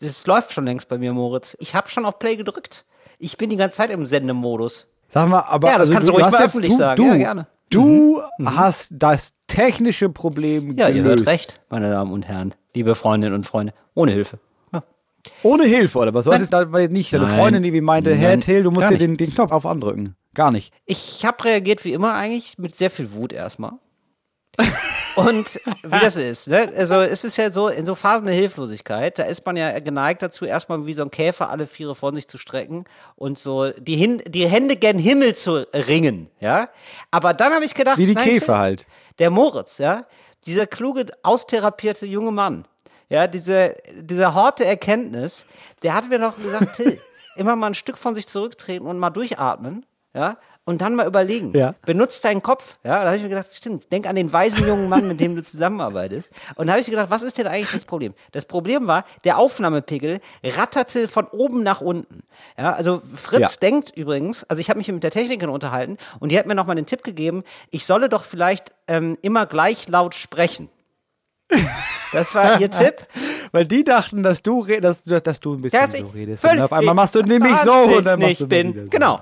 Das läuft schon längst bei mir, Moritz. Ich habe schon auf Play gedrückt. Ich bin die ganze Zeit im Sendemodus. Sag mal, aber Ja, das also kannst du ruhig mal öffentlich du, sagen. Du, Ja, gerne. Du hast das technische Problem Ja, ihr gelöst. hört recht, meine Damen und Herren, liebe Freundinnen und Freunde, ohne Hilfe. Ja. Ohne Hilfe, oder was? Nein. jetzt da- nicht deine Nein. Freundin, die wie meinte. Herr Till, du musst dir den, den Knopf auf andrücken. Gar nicht. Ich habe reagiert wie immer eigentlich mit sehr viel Wut erstmal. Und wie das ist, ne? Also es ist ja so, in so Phasen der Hilflosigkeit, da ist man ja geneigt dazu, erstmal wie so ein Käfer alle Viere vor sich zu strecken und so die, Hin die Hände gen Himmel zu ringen, ja. Aber dann habe ich gedacht, Wie die nein, Käfer halt. Der Moritz, ja, dieser kluge, austherapierte junge Mann, ja, diese, dieser Hort der Erkenntnis, der hat mir noch gesagt, Till, immer mal ein Stück von sich zurücktreten und mal durchatmen, ja, und dann mal überlegen. Ja. Benutzt deinen Kopf, ja. Da habe ich mir gedacht, stimmt, denk an den weisen jungen Mann, mit dem du zusammenarbeitest. Und da habe ich gedacht, was ist denn eigentlich das Problem? Das Problem war, der Aufnahmepegel ratterte von oben nach unten. Ja, also Fritz Ja. denkt übrigens, also ich habe mich mit der Technikerin unterhalten und die hat mir nochmal den Tipp gegeben, ich solle doch vielleicht ähm, immer gleich laut sprechen. Das war ihr Tipp. Weil die dachten, dass du, dass, dass du ein bisschen Dass so redest. Und auf einmal machst du nämlich so und dann machst du bin. so. Genau.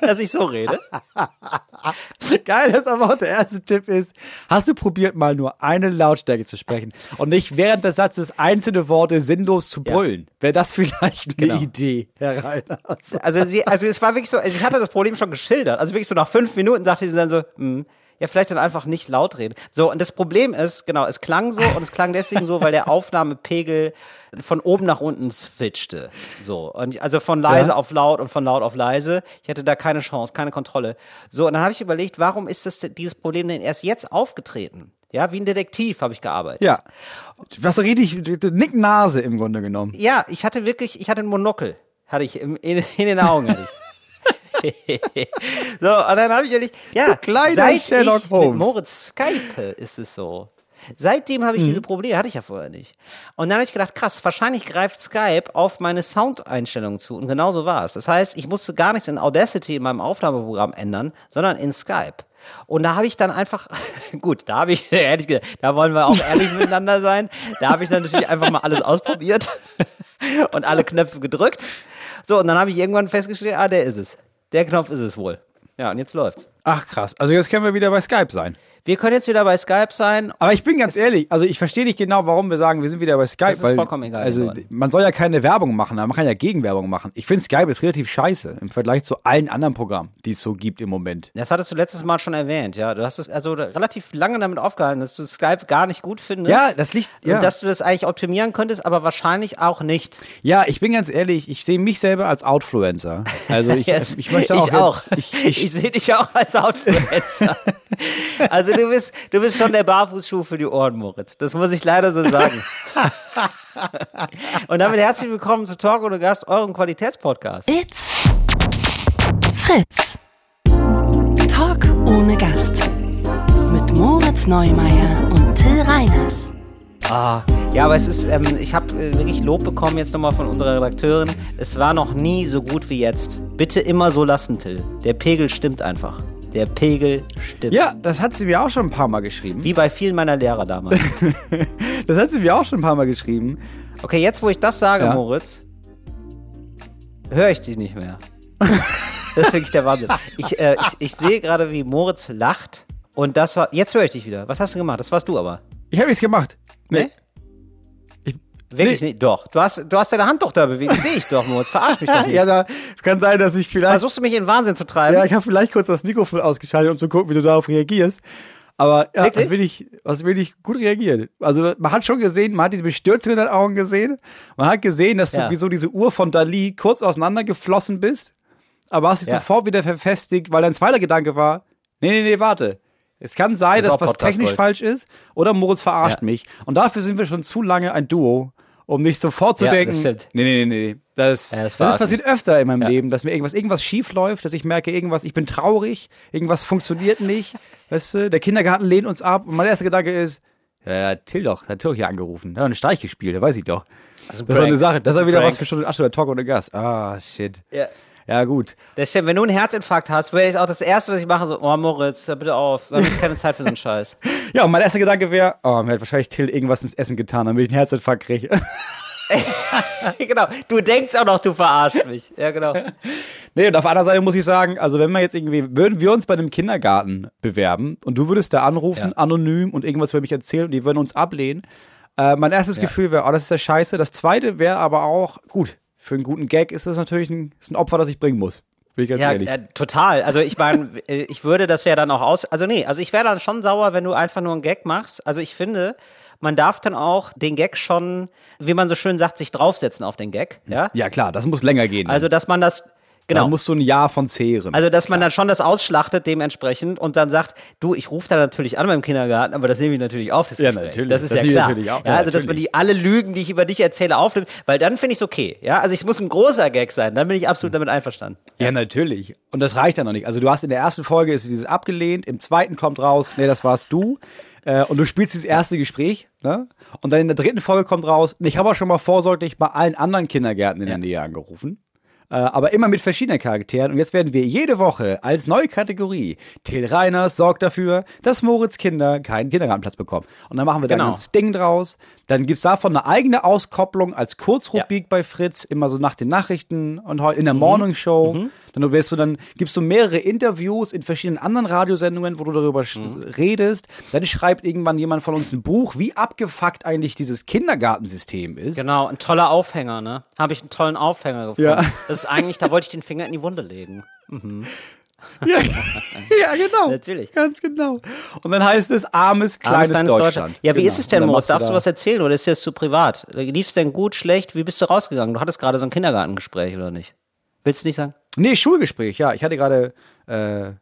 Dass ich so rede. Geil, dass aber auch der erste Tipp ist, hast du probiert mal nur eine Lautstärke zu sprechen und nicht während des Satzes einzelne Worte sinnlos zu Ja. brüllen? Wäre das vielleicht eine Genau. Idee, Herr Reiners? Also, sie, also es war wirklich so, also ich hatte das Problem schon geschildert. Also wirklich so nach fünf Minuten sagte sie dann so, hm, ja, vielleicht dann einfach nicht laut reden. So, und das Problem ist, genau, es klang so und es klang deswegen so, weil der Aufnahmepegel von oben nach unten switchte. So. Und ich- also von leise Ja. auf laut und von laut auf leise. Ich hatte da keine Chance, keine Kontrolle. So, und dann habe ich überlegt, warum ist das, dieses Problem denn erst jetzt aufgetreten? Ja, wie ein Detektiv habe ich gearbeitet. Ja. Was so richtig, Nicknase im Grunde genommen. Ja, ich hatte wirklich, ich hatte ein Monokel, hatte ich in, in den Augen. Hatte ich. so, und dann habe ich ehrlich, ja, seit Sherlock ich Holmes. mit Moritz Skype ist es so. Seitdem habe ich diese Probleme, hatte ich ja vorher nicht. Und dann habe ich gedacht, krass, wahrscheinlich greift Skype auf meine Soundeinstellungen zu. Und genau so war es. Das heißt, ich musste gar nichts in Audacity in meinem Aufnahmeprogramm ändern, sondern in Skype. Und da habe ich dann einfach, gut, da habe ich, ehrlich gesagt, da wollen wir auch ehrlich miteinander sein. Da habe ich dann natürlich einfach mal alles ausprobiert und alle Knöpfe gedrückt. So, und dann habe ich irgendwann festgestellt, ah, der ist es. Der Knopf ist es wohl. Ja, und jetzt läuft's. Ach krass. Also jetzt können wir wieder bei Skype sein. Wir können jetzt wieder bei Skype sein. Aber ich bin ganz ehrlich, also ich verstehe nicht genau, warum wir sagen, wir sind wieder bei Skype. Das ist weil, vollkommen egal Also geworden. man soll ja keine Werbung machen, aber man kann ja Gegenwerbung machen. Ich finde Skype ist relativ scheiße im Vergleich zu allen anderen Programmen, die es so gibt im Moment. Das hattest du letztes Mal schon erwähnt, ja. Du hast es also relativ lange damit aufgehalten, dass du Skype gar nicht gut findest. Ja, das liegt- ja. Und dass du das eigentlich optimieren könntest, aber wahrscheinlich auch nicht. Ja, ich bin ganz ehrlich, ich sehe mich selber als Outfluencer. Also ich, Yes. ich möchte auch, ich auch. Jetzt, ich, ich, ich sehe dich auch als Outfluencer. also du bist, du bist schon der Barfußschuh für die Ohren, Moritz. Das muss ich leider so sagen. Und damit herzlich willkommen zu Talk ohne Gast, eurem Qualitätspodcast. It's Fritz. Talk ohne Gast. Mit Moritz Neumeier und Till Reiners. Ah, ja, aber es ist, ähm, ich habe äh, wirklich Lob bekommen jetzt nochmal von unserer Redakteurin. Es war noch nie so gut wie jetzt. Bitte immer so lassen, Till. Der Pegel stimmt einfach. Der Pegel stimmt. ja, das hat sie mir auch schon ein paar Mal geschrieben. Wie bei vielen meiner Lehrer damals. Das hat sie mir auch schon ein paar Mal geschrieben. Okay, jetzt wo ich das sage, Ja. Moritz, höre ich dich nicht mehr. das ist wirklich der Wahnsinn. Ich, äh, ich, ich sehe gerade, wie Moritz lacht. Und das war. Jetzt höre ich dich wieder. Was hast du gemacht? Das warst du aber. Ich habe nichts gemacht. Nee? Ich, Wirklich nicht? Doch. Du hast, du hast deine Hand doch da bewegt. Das sehe ich doch, Moritz. Verarsch mich doch nicht. ja, da kann sein, dass ich vielleicht. Versuchst du mich in den Wahnsinn zu treiben? Ja, ich habe vielleicht kurz das Mikrofon ausgeschaltet, um zu gucken, wie du darauf reagierst. Aber ja, was will ich, was will ich gut reagieren? Also man hat schon gesehen, man hat diese Bestürzung in deinen Augen gesehen. Man hat gesehen, dass Ja. du wie so diese Uhr von Dali kurz auseinandergeflossen bist, aber hast dich Ja. sofort wieder verfestigt, weil dein zweiter Gedanke war, nee, nee, nee, warte. Es kann sein, Das dass was Podcast technisch Gold. falsch ist oder Moritz verarscht mich. Und dafür sind wir schon zu lange ein Duo, um nicht sofort zu Ja, denken, das stimmt. nee, nee, nee, nee. Das, Ja, das das, passiert öfter in meinem Ja. Leben, dass mir irgendwas, irgendwas schief läuft, dass ich merke, irgendwas, ich bin traurig, irgendwas funktioniert nicht. weißt du, der Kindergarten lehnt uns ab und mein erster Gedanke ist, ja, ja, Till doch, hat Till doch hier angerufen, der hat einen Streich gespielt, der weiß ich doch. Das ist ein Das ist eine. Sache, das ist wieder Prank. was für Stunde Asche oder Talk ohne Gast. Ah, shit. Ja. Ja, gut. Das stimmt, wenn du einen Herzinfarkt hast, wäre ich auch das Erste, was ich mache, so, oh Moritz, hör bitte auf, wir haben jetzt keine Zeit für so einen Scheiß. Ja, und mein erster Gedanke wäre, oh, mir hat wahrscheinlich Till irgendwas ins Essen getan, damit ich einen Herzinfarkt kriege. genau. Du denkst auch noch, du verarscht mich. Ja, genau. Nee, und auf der anderen Seite muss ich sagen, also wenn wir jetzt irgendwie, würden wir uns bei einem Kindergarten bewerben und du würdest da anrufen, Ja. anonym und irgendwas über mich erzählen und die würden uns ablehnen, äh, mein erstes Ja. Gefühl wäre, oh, das ist ja scheiße. Das zweite wäre aber auch, gut, für einen guten Gag ist das natürlich ein, ist ein Opfer, das ich bringen muss. Bin ich ganz Ja, ehrlich. äh, total. Also ich meine, äh, ich würde das ja dann auch aus. Also nee, also ich wäre dann schon sauer, wenn du einfach nur einen Gag machst. Also ich finde, man darf dann auch den Gag schon, wie man so schön sagt, sich draufsetzen auf den Gag. Ja. ja, klar, das muss länger gehen. Also dass man das genau. da musst du ein Jahr von zehren. Also, dass man dann schon das ausschlachtet dementsprechend und dann sagt, du, ich rufe da natürlich an beim Kindergarten, aber das nehme ich natürlich auf, das Ja, Gespräch. natürlich. Das ist Das ja ich klar. natürlich auf. Ja, Ja, also, dass man die alle Lügen, die ich über dich erzähle, aufnimmt, weil dann finde ich es okay. Ja, also es muss ein großer Gag sein, dann bin ich absolut damit einverstanden. Ja, natürlich. Und das reicht ja noch nicht. Also du hast in der ersten Folge ist dieses abgelehnt, im zweiten kommt raus, nee, das warst du. Äh, und du spielst dieses erste Gespräch, ne? Und dann in der dritten Folge kommt raus, ich habe auch schon mal vorsorglich bei allen anderen Kindergärten in der Nähe angerufen. Äh, aber immer mit verschiedenen Charakteren. Und jetzt werden wir jede Woche als neue Kategorie Till Reiners sorgt dafür, dass Moritz Kinder keinen Kindergartenplatz bekommen. Und dann machen wir ein Genau. ganzes Ding draus. Dann gibt's davon eine eigene Auskopplung als Kurzrubrik bei Fritz, immer so nach den Nachrichten und in der Morning Show. Dann wirst du dann gibst du mehrere Interviews in verschiedenen anderen Radiosendungen, wo du darüber sch- redest. Dann schreibt irgendwann jemand von uns ein Buch, wie abgefuckt eigentlich dieses Kindergartensystem ist. Genau, ein toller Aufhänger, ne? Habe ich einen tollen Aufhänger gefunden. Ja. Das ist eigentlich, da wollte ich den Finger in die Wunde legen. Ja, ja, genau. Natürlich. Ganz genau. Und dann heißt es armes, kleines, Armes, Deutschland. Ja, wie Genau. ist es denn, machst Darfst du da- was erzählen oder ist das zu privat? Lief es denn gut, schlecht? Wie bist du rausgegangen? Du hattest gerade so ein Kindergartengespräch, oder nicht? Willst du nicht sagen? Nee, Schulgespräch, ja. Ich hatte gerade, äh,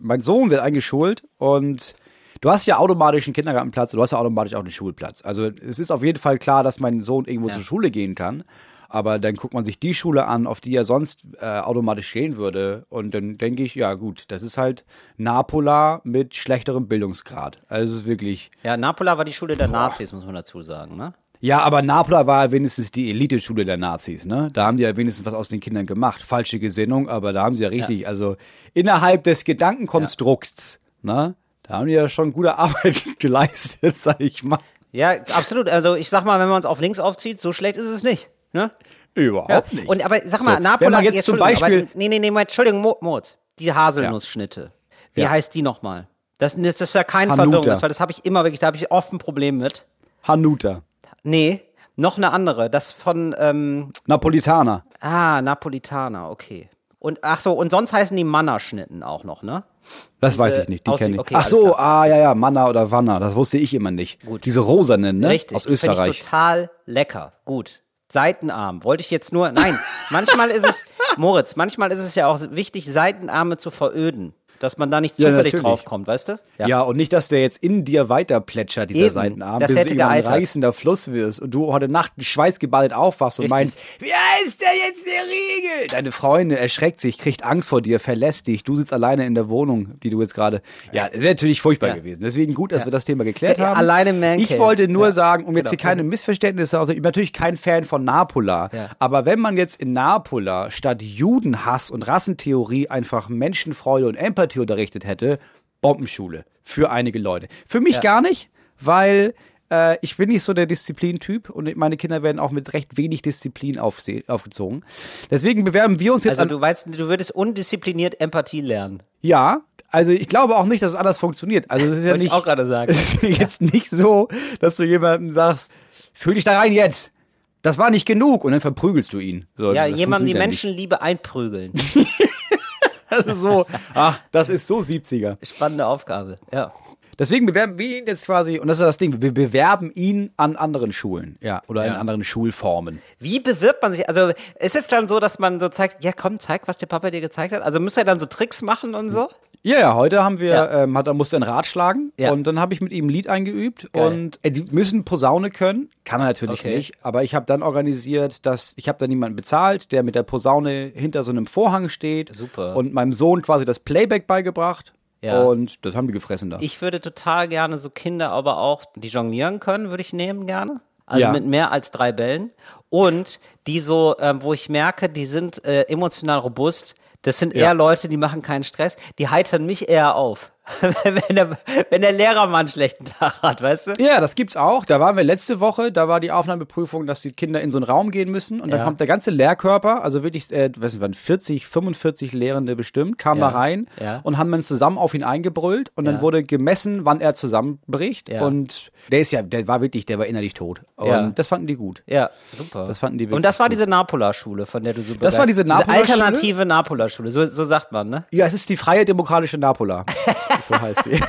mein Sohn wird eingeschult und du hast ja automatisch einen Kindergartenplatz und du hast ja automatisch auch einen Schulplatz. Also es ist auf jeden Fall klar, dass mein Sohn irgendwo Ja. zur Schule gehen kann. Aber dann guckt man sich die Schule an, auf die er sonst äh, automatisch gehen würde. Und dann denke ich, ja gut, das ist halt Napola mit schlechterem Bildungsgrad. Also es ist wirklich. Ja, Napola war die Schule der Nazis, muss man dazu sagen, ne? Ja, aber Napola war wenigstens die Eliteschule der Nazis, ne? Da haben die ja wenigstens was aus den Kindern gemacht. Falsche Gesinnung, aber da haben sie ja richtig, also innerhalb des Gedankenkonstrukts, ne? Da haben die ja schon gute Arbeit geleistet, sag ich mal. Ja, absolut. Also ich sag mal, wenn man es auf links aufzieht, so schlecht ist es nicht. Ne? Überhaupt Ja. nicht. Und aber sag mal, So, Napola, wenn man jetzt zum Beispiel- Aber, nee, nee, nee, Entschuldigung, Mo, Moritz. Die Haselnussschnitte. Wie Ja. heißt die nochmal? Das, das ist ja keine. Verwirrung, das, weil das habe ich immer wirklich, da habe ich oft ein Problem mit. Hanuta. Nee, noch eine andere. Das von, ähm, Napolitaner. ah, Napolitaner, okay. Und ach so, und sonst heißen die Mannerschnitten auch noch, ne? Das Diese weiß ich nicht, die kenne ich. okay, Ach so, ah ja, ja, Manna oder Wanna, das wusste ich immer nicht. Gut. Diese rosanen, ne? Richtig, Aus Österreich. Ich total lecker. Gut. Seitenarm. Wollte ich jetzt nur. Nein, manchmal ist es, Moritz, manchmal ist es ja auch wichtig, Seitenarme zu veröden. Dass man da nicht Ja, zufällig natürlich. draufkommt, weißt du? Ja. und nicht, dass der jetzt in dir weiter plätschert, dieser Eben. Seitenarm, Das bis hätte du ein reißender Fluss wirst und du heute Nacht schweißgeballt aufwachst und Richtig. meinst, wie heißt denn jetzt der Riegel? Deine Freundin erschreckt sich, kriegt Angst vor dir, verlässt dich, du sitzt alleine in der Wohnung, die du jetzt gerade, ja, das wäre natürlich furchtbar Ja. gewesen. Deswegen gut, dass wir das Thema geklärt Ja, haben. alleine Man Ich wollte nur Ja. sagen, um jetzt Genau. hier keine Missverständnisse, also ich bin natürlich kein Fan von Napola, Ja. aber wenn man jetzt in Napola statt Judenhass und Rassentheorie einfach Menschenfreude und Empathie unterrichtet hätte, Bombenschule für einige Leute. Für mich Ja. gar nicht, weil äh, ich bin nicht so der Disziplintyp und meine Kinder werden auch mit recht wenig Disziplin aufgezogen. Deswegen bewerben wir uns jetzt Also du weißt, du würdest undiszipliniert Empathie lernen. Ja, also ich glaube auch nicht, dass es anders funktioniert. Also es ist ja Wollte ich nicht. auch gerade sagen. Es ist jetzt nicht so, dass du jemandem sagst, fühl dich da rein jetzt. Das war nicht genug und dann verprügelst du ihn. So, Ja, jemandem die nicht. Menschenliebe einprügeln. Das ist so, ach, das ist so 70er. Spannende Aufgabe, ja. Deswegen bewerben wir ihn jetzt quasi, und das ist das Ding, wir bewerben ihn an anderen Schulen, ja, oder in Ja. anderen Schulformen. Wie bewirbt man sich? Also ist es dann so, dass man so zeigt, ja komm, zeig, was der Papa dir gezeigt hat? Also müsst ihr dann so Tricks machen und so? Ja, ja, heute haben wir, Ja. ähm, hat, er musste ein Rad schlagen Ja. und dann habe ich mit ihm ein Lied eingeübt Geil. und äh, die müssen Posaune können, kann er natürlich Okay. nicht, aber ich habe dann organisiert, dass ich habe dann jemanden bezahlt, der mit der Posaune hinter so einem Vorhang steht Super. und meinem Sohn quasi das Playback beigebracht Ja. und das haben die gefressen da. Ich würde total gerne so Kinder aber auch, die jonglieren können, würde ich nehmen gerne. Also Ja. mit mehr als drei Bällen. und die so, ähm, wo ich merke, die sind äh, emotional robust. Das sind eher Leute, die machen keinen Stress. Die heitern mich eher auf, wenn, der, wenn der Lehrer mal einen schlechten Tag hat, weißt du? Ja, das gibt's auch. Da waren wir letzte Woche, da war die Aufnahmeprüfung, dass die Kinder in so einen Raum gehen müssen und dann Ja. kommt der ganze Lehrkörper, also wirklich, äh, weiß nicht, waren 40, 45 Lehrende bestimmt, kamen Ja. da rein Ja. und haben dann zusammen auf ihn eingebrüllt und dann wurde gemessen, wann er zusammenbricht und der ist ja, der war wirklich, der war innerlich tot und Ja. das fanden die gut. Ja, super. Das fanden die Und wirklich das war diese Napola-Schule, von der du so Das war diese begeistert- Napola-Schule? alternative Napola-Schule, so, so sagt man, ne? Ja, es ist die freie demokratische Napola. so heißt sie.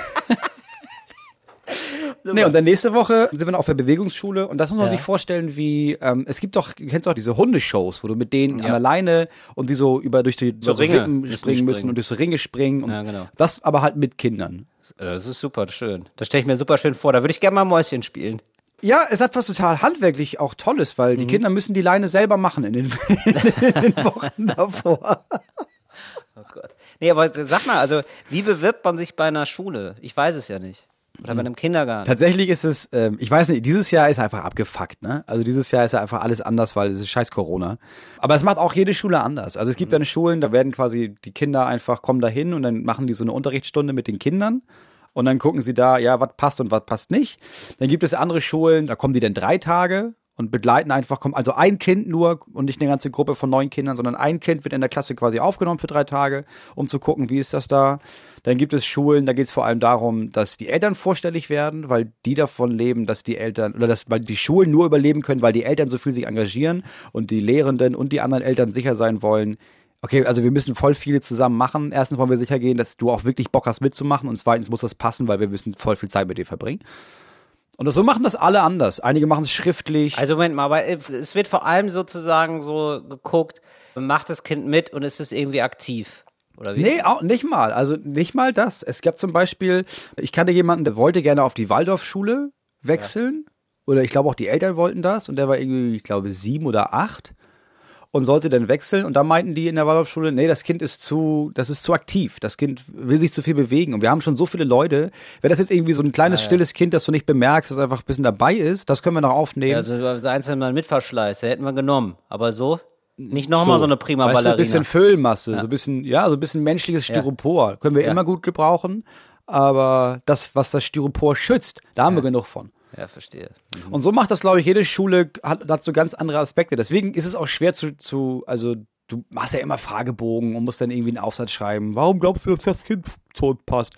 Nee, und dann nächste Woche sind wir noch auf der Bewegungsschule und das muss man Ja. sich vorstellen, wie ähm, es gibt doch, du kennst auch diese Hundeshows, wo du mit denen an der Leine und die so über durch die So so Ringe Wippen müssen springen müssen und durch so Ringe springen und Ja, genau. das aber halt mit Kindern. Das ist super schön. Das stelle ich mir super schön vor. Da würde ich gerne mal Mäuschen spielen. Ja, es hat was total handwerklich auch Tolles, weil Mhm. die Kinder müssen die Leine selber machen in den, in den Wochen davor. Oh Gott. Nee, aber sag mal, also, wie bewirbt man sich bei einer Schule? Ich weiß es ja nicht. Oder bei einem Kindergarten. Tatsächlich ist es, ähm, ich weiß nicht, dieses Jahr ist einfach abgefuckt, ne? Also dieses Jahr ist ja einfach alles anders, weil es ist scheiß Corona. Aber es macht auch jede Schule anders. Also es gibt dann Schulen, da werden quasi die Kinder einfach, kommen da hin und dann machen die so eine Unterrichtsstunde mit den Kindern. Und dann gucken sie da, ja, was passt und was passt nicht. Dann gibt es andere Schulen, da kommen die dann drei Tage und begleiten einfach, also ein Kind nur und nicht eine ganze Gruppe von neun Kindern, sondern ein Kind wird in der Klasse quasi aufgenommen für drei Tage, um zu gucken, wie ist das da. Dann gibt es Schulen, da geht es vor allem darum, dass die Eltern vorstellig werden, weil die davon leben, dass die Eltern, oder dass, weil die Schulen nur überleben können, weil die Eltern so viel sich engagieren und die Lehrenden und die anderen Eltern sicher sein wollen, Okay, also wir müssen voll viele zusammen machen. Erstens wollen wir sicher gehen, dass du auch wirklich Bock hast mitzumachen und zweitens muss das passen, weil wir müssen voll viel Zeit mit dir verbringen. Und so machen das alle anders. Einige machen es schriftlich. Also Moment mal, aber es wird vor allem sozusagen so geguckt, macht das Kind mit und ist es irgendwie aktiv? Oder wie? Nee, auch nicht mal. Also nicht mal das. Es gab zum Beispiel, ich kannte jemanden, der wollte gerne auf die Waldorfschule wechseln. Oder ich glaube auch die Eltern wollten das. Und der war irgendwie, ich glaube, sieben oder acht. Und sollte dann wechseln. Und da meinten die in der Waldorfschule, nee, das Kind ist zu, das ist zu aktiv. Das Kind will sich zu viel bewegen. Und wir haben schon so viele Leute. Wäre das jetzt irgendwie so ein kleines, stilles Kind, das du nicht bemerkst, das einfach ein bisschen dabei ist, das können wir noch aufnehmen. Also so einzeln mal mit Verschleiß, da hätten wir genommen. Aber so? Nicht nochmal so, eine prima weißt du, ein Ballerina. bisschen Füllmasse, so ein bisschen, ja, so ein bisschen menschliches Styropor. Können wir Ja. immer gut gebrauchen. Aber das, was das Styropor schützt, da haben wir genug von. Ja, verstehe. Und so macht das, glaube ich, jede Schule hat dazu ganz andere Aspekte. Deswegen ist es auch schwer zu, zu, also du machst ja immer Fragebogen und musst dann irgendwie einen Aufsatz schreiben. Warum glaubst du, dass das Kind tot passt?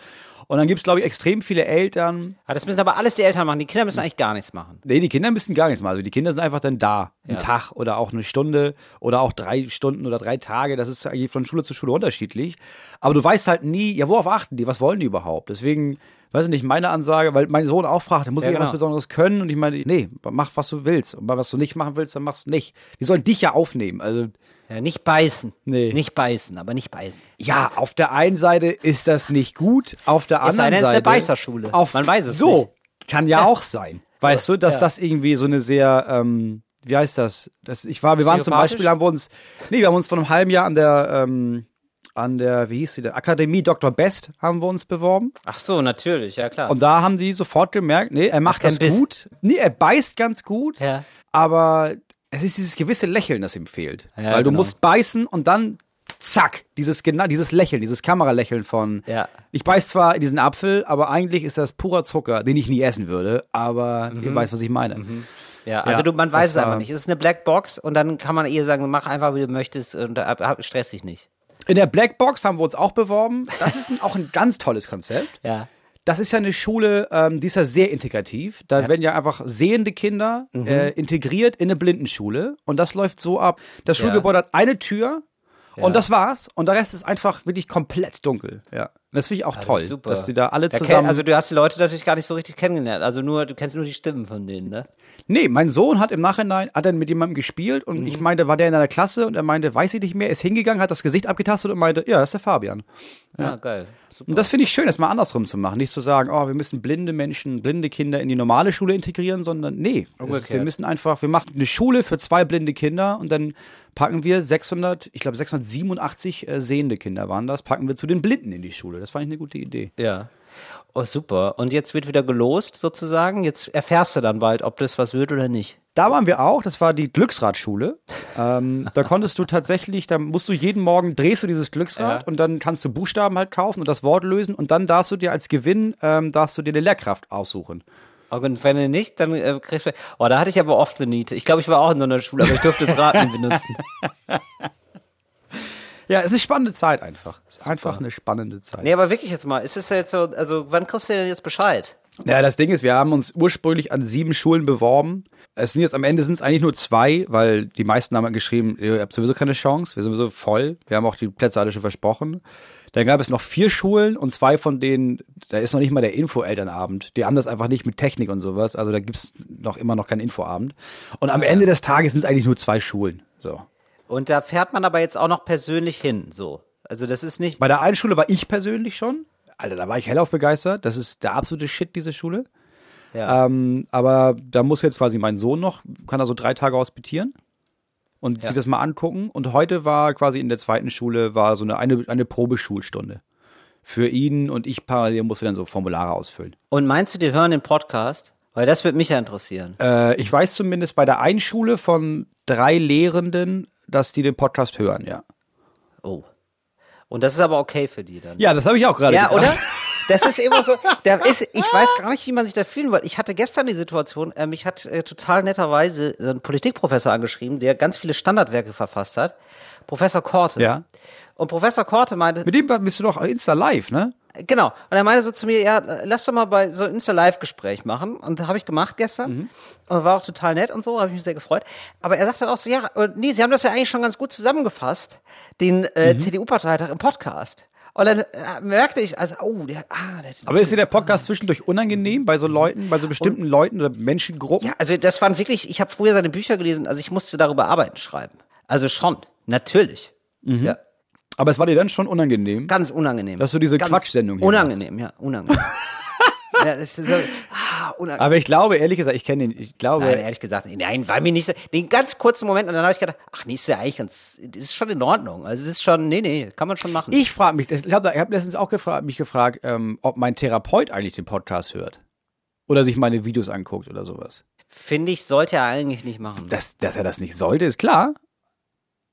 Und dann gibt es, glaube ich, extrem viele Eltern. Ah, das müssen aber alles die Eltern machen. Die Kinder müssen eigentlich gar nichts machen. Nee, die Kinder müssen gar nichts machen. Also die Kinder sind einfach dann da. Einen Ja. Tag oder auch eine Stunde oder auch drei Stunden oder drei Tage. Das ist eigentlich von Schule zu Schule unterschiedlich. Aber du weißt halt nie, ja, worauf achten die? Was wollen die überhaupt? Deswegen, weiß ich nicht, meine Ansage, weil mein Sohn auch fragt, muss Ja, ich genau. was Besonderes können? Und ich meine, nee, mach, was du willst. Und was du nicht machen willst, dann machst du nicht. Die sollen dich ja aufnehmen. Also, Ja, nicht beißen. Nee. Nicht beißen, aber nicht beißen. ja, auf der einen Seite ist das nicht gut, auf der anderen es ist eine Seite. Beißerschule. Auf, Man weiß es so, nicht. kann ja auch sein. Weißt du, dass Ja. das irgendwie so eine sehr, ähm, wie heißt das? das ich war, wir waren zum? Beispiel, haben wir uns, nee, wir haben uns vor einem halben Jahr an der, ähm, an der, wie hieß sie denn, Akademie Dr. Best haben wir uns beworben. Ach so, natürlich, ja klar. Und da haben die sofort gemerkt, nee, er macht das Biss. gut. Nee, er beißt ganz gut, ja. aber es ist dieses gewisse Lächeln, das ihm fehlt. Ja, Weil du genau. musst beißen und dann zack, dieses genau, dieses Lächeln, dieses Kameralächeln von Ja. ich beiß zwar in diesen Apfel, aber eigentlich ist das purer Zucker, den ich nie essen würde, aber Mhm. ihr weißt, was ich meine. Ja, also du, man weiß es einfach nicht. Es ist eine Blackbox und dann kann man ihr sagen, mach einfach, wie du möchtest und ab- stress dich nicht. In der Blackbox haben wir uns auch beworben. Das ist ein, auch ein ganz tolles Konzept. Ja. Das ist ja eine Schule, ähm, die ist ja sehr integrativ. Da werden ja einfach sehende Kinder Mhm. äh, integriert in eine Blindenschule. Und das läuft so ab. Das Schulgebäude hat eine Tür und das war's. Und der Rest ist einfach wirklich komplett dunkel. Ja. Das finde ich auch ist toll, super. dass die da alle zusammen. Also du hast die Leute natürlich gar nicht so richtig kennengelernt. Also nur, du kennst nur die Stimmen von denen, ne? Nee, mein Sohn hat im Nachhinein, hat dann mit jemandem gespielt und Mhm. ich meinte, war der in einer Klasse und er meinte, weiß ich nicht mehr, ist hingegangen, hat das Gesicht abgetastet und meinte, ja, das ist der Fabian. Ja, geil. Super. Und das finde ich schön, das mal andersrum zu machen. Nicht zu sagen, oh, wir müssen blinde Menschen, blinde Kinder in die normale Schule integrieren, sondern nee, Umgekehrt. wir müssen einfach, wir machen eine Schule für zwei blinde Kinder und dann packen wir 600, ich glaube 687 äh, sehende Kinder waren das, packen wir zu den Blinden in die Schule. Das fand ich eine gute Idee. Ja. Oh, super. Und jetzt wird wieder gelost sozusagen. Jetzt erfährst du dann bald, ob das was wird oder nicht. Da waren wir auch, das war die Glücksradschule. ähm, da konntest du tatsächlich, da musst du jeden Morgen drehst du dieses Glücksrad Ja. und dann kannst du Buchstaben halt kaufen und das Wort lösen und dann darfst du dir als Gewinn, ähm, darfst du dir eine Lehrkraft aussuchen. Und wenn du nicht, dann äh, kriegst du. Oh, da hatte ich aber oft eine Niete. Ich glaube, ich war auch in so einer Schule, aber ich durfte das Rad nicht benutzen. Ja, es ist spannende Zeit einfach. Es ist einfach eine spannende Zeit. Nee, aber wirklich jetzt mal, ist es ja jetzt so, also wann kriegst du denn jetzt Bescheid? Ja, das Ding ist, wir haben uns ursprünglich an sieben Schulen beworben. Es sind jetzt am Ende sind es eigentlich nur zwei, weil die meisten haben halt geschrieben, ihr habt sowieso keine Chance, wir sind sowieso voll. Wir haben auch die Plätze alle schon versprochen. Dann gab es noch vier Schulen und zwei von denen, da ist noch nicht mal der Info-Elternabend. Die haben das einfach nicht mit Technik und sowas. Also da gibt's noch immer noch keinen Infoabend. Und am Ende des Tages sind es eigentlich nur zwei Schulen. So. Und da fährt man aber jetzt auch noch persönlich hin, so. Also das ist nicht. Bei der einen Schule war ich persönlich schon. Alter, da war ich hellauf begeistert. Das ist der absolute Shit, diese Schule. Ja. Ähm, aber da muss jetzt quasi mein Sohn noch, kann er so drei Tage hospitieren und Ja. sich das mal angucken. Und heute war quasi in der zweiten Schule war so eine, eine, eine Probeschulstunde. Für ihn und ich parallel musste dann so Formulare ausfüllen. Und meinst du, die hören den Podcast? Weil das würde mich ja interessieren. Äh, ich weiß zumindest bei der einen Schule von drei Lehrenden, dass die den Podcast hören, ja. Oh. Und das ist aber okay für die dann. Ja, das habe ich auch gerade Ja, gedacht. oder? Das ist immer so, da ist, ich weiß gar nicht, wie man sich da fühlen will. Ich hatte gestern die Situation, äh, mich hat äh, total netterweise so ein Politikprofessor angeschrieben, der ganz viele Standardwerke verfasst hat. Professor Korte. Ja. Und Professor Korte meinte, Mit dem bist du doch Insta live, ne? Genau. Und er meinte so zu mir, ja, lass doch mal bei so ein Insta-Live-Gespräch machen. Und das habe ich gemacht gestern. Mhm. Und war auch total nett und so, habe ich mich sehr gefreut. Aber er sagt dann auch so, ja, und nee, sie haben das ja eigentlich schon ganz gut zusammengefasst, den äh, Mhm. CDU-Parteitag im Podcast. Und dann äh, merkte ich, also, oh, der, ah, der, Aber ist dir der Podcast zwischendurch unangenehm bei so Leuten, bei so bestimmten Leuten oder Menschengruppen? Ja, also das waren wirklich, ich habe früher seine Bücher gelesen, also ich musste darüber Arbeiten schreiben. Also schon, natürlich. Mhm. Ja, Aber es war dir dann schon unangenehm. ganz unangenehm. Dass du diese Quatschsendung hier Unangenehm, ja, unangenehm. ja, das ist so, ah, unangenehm. Aber ich glaube, ehrlich gesagt, ich kenne den, ich glaube, Nein, ehrlich gesagt, nein, war mir nicht so. Den ganz kurzen Moment und dann habe ich gedacht, ach, nee, ist ja eigentlich ganz, das ist schon in Ordnung. Also es ist schon, nee, nee, kann man schon machen. ich frage mich, ich habe hab letztens auch gefragt, mich gefragt, ähm, ob mein Therapeut eigentlich den Podcast hört. Oder sich meine Videos anguckt oder sowas. Finde ich, sollte er eigentlich nicht machen. Dass, dass er das nicht sollte, ist klar.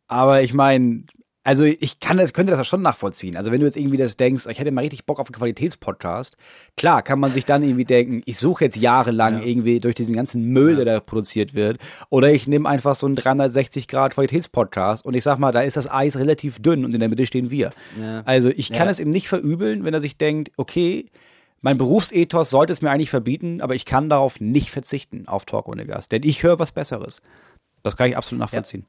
Aber ich meine, also ich kann das, könnte das ja schon nachvollziehen. Also wenn du jetzt irgendwie das denkst, ich hätte mal richtig Bock auf einen Qualitätspodcast, klar kann man sich dann irgendwie denken, ich suche jetzt jahrelang irgendwie durch diesen ganzen Müll, der da produziert wird, oder ich nehme einfach so einen 360 Grad Qualitätspodcast und ich sag mal, da ist das Eis relativ dünn und in der Mitte stehen wir. Ja. Also ich kann Ja. es ihm nicht verübeln, wenn er sich denkt, okay, mein Berufsethos sollte es mir eigentlich verbieten, aber ich kann darauf nicht verzichten, auf Talk ohne Gast, denn ich höre was Besseres. Das kann ich absolut nachvollziehen.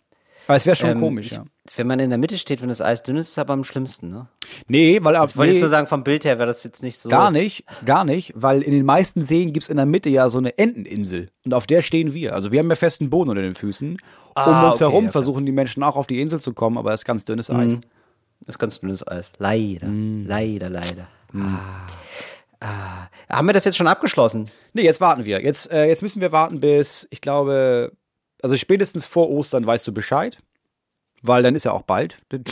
Aber es wäre schon Ähm, komisch, ich, ja. Wenn man in der Mitte steht, wenn das Eis dünn ist, ist es aber am schlimmsten, ne? Nee, weil ab, Das wollte ich nee, nur sagen, vom Bild her wäre das jetzt nicht so. gar nicht, gar nicht, weil in den meisten Seen gibt's in der Mitte ja so eine Enteninsel und auf der stehen wir. Also wir haben ja festen Boden unter den Füßen. Um Ah, uns okay, herum okay. versuchen die Menschen auch auf die Insel zu kommen, aber es ist ganz dünnes Eis. Das ist ganz dünnes Eis. Leider, Mm. leider, leider. Ah. Ah. Haben wir das jetzt schon abgeschlossen? Nee, jetzt warten wir. Jetzt, äh, jetzt müssen wir warten bis, ich glaube, also spätestens vor Ostern weißt du Bescheid. Weil dann ist ja auch bald. Dann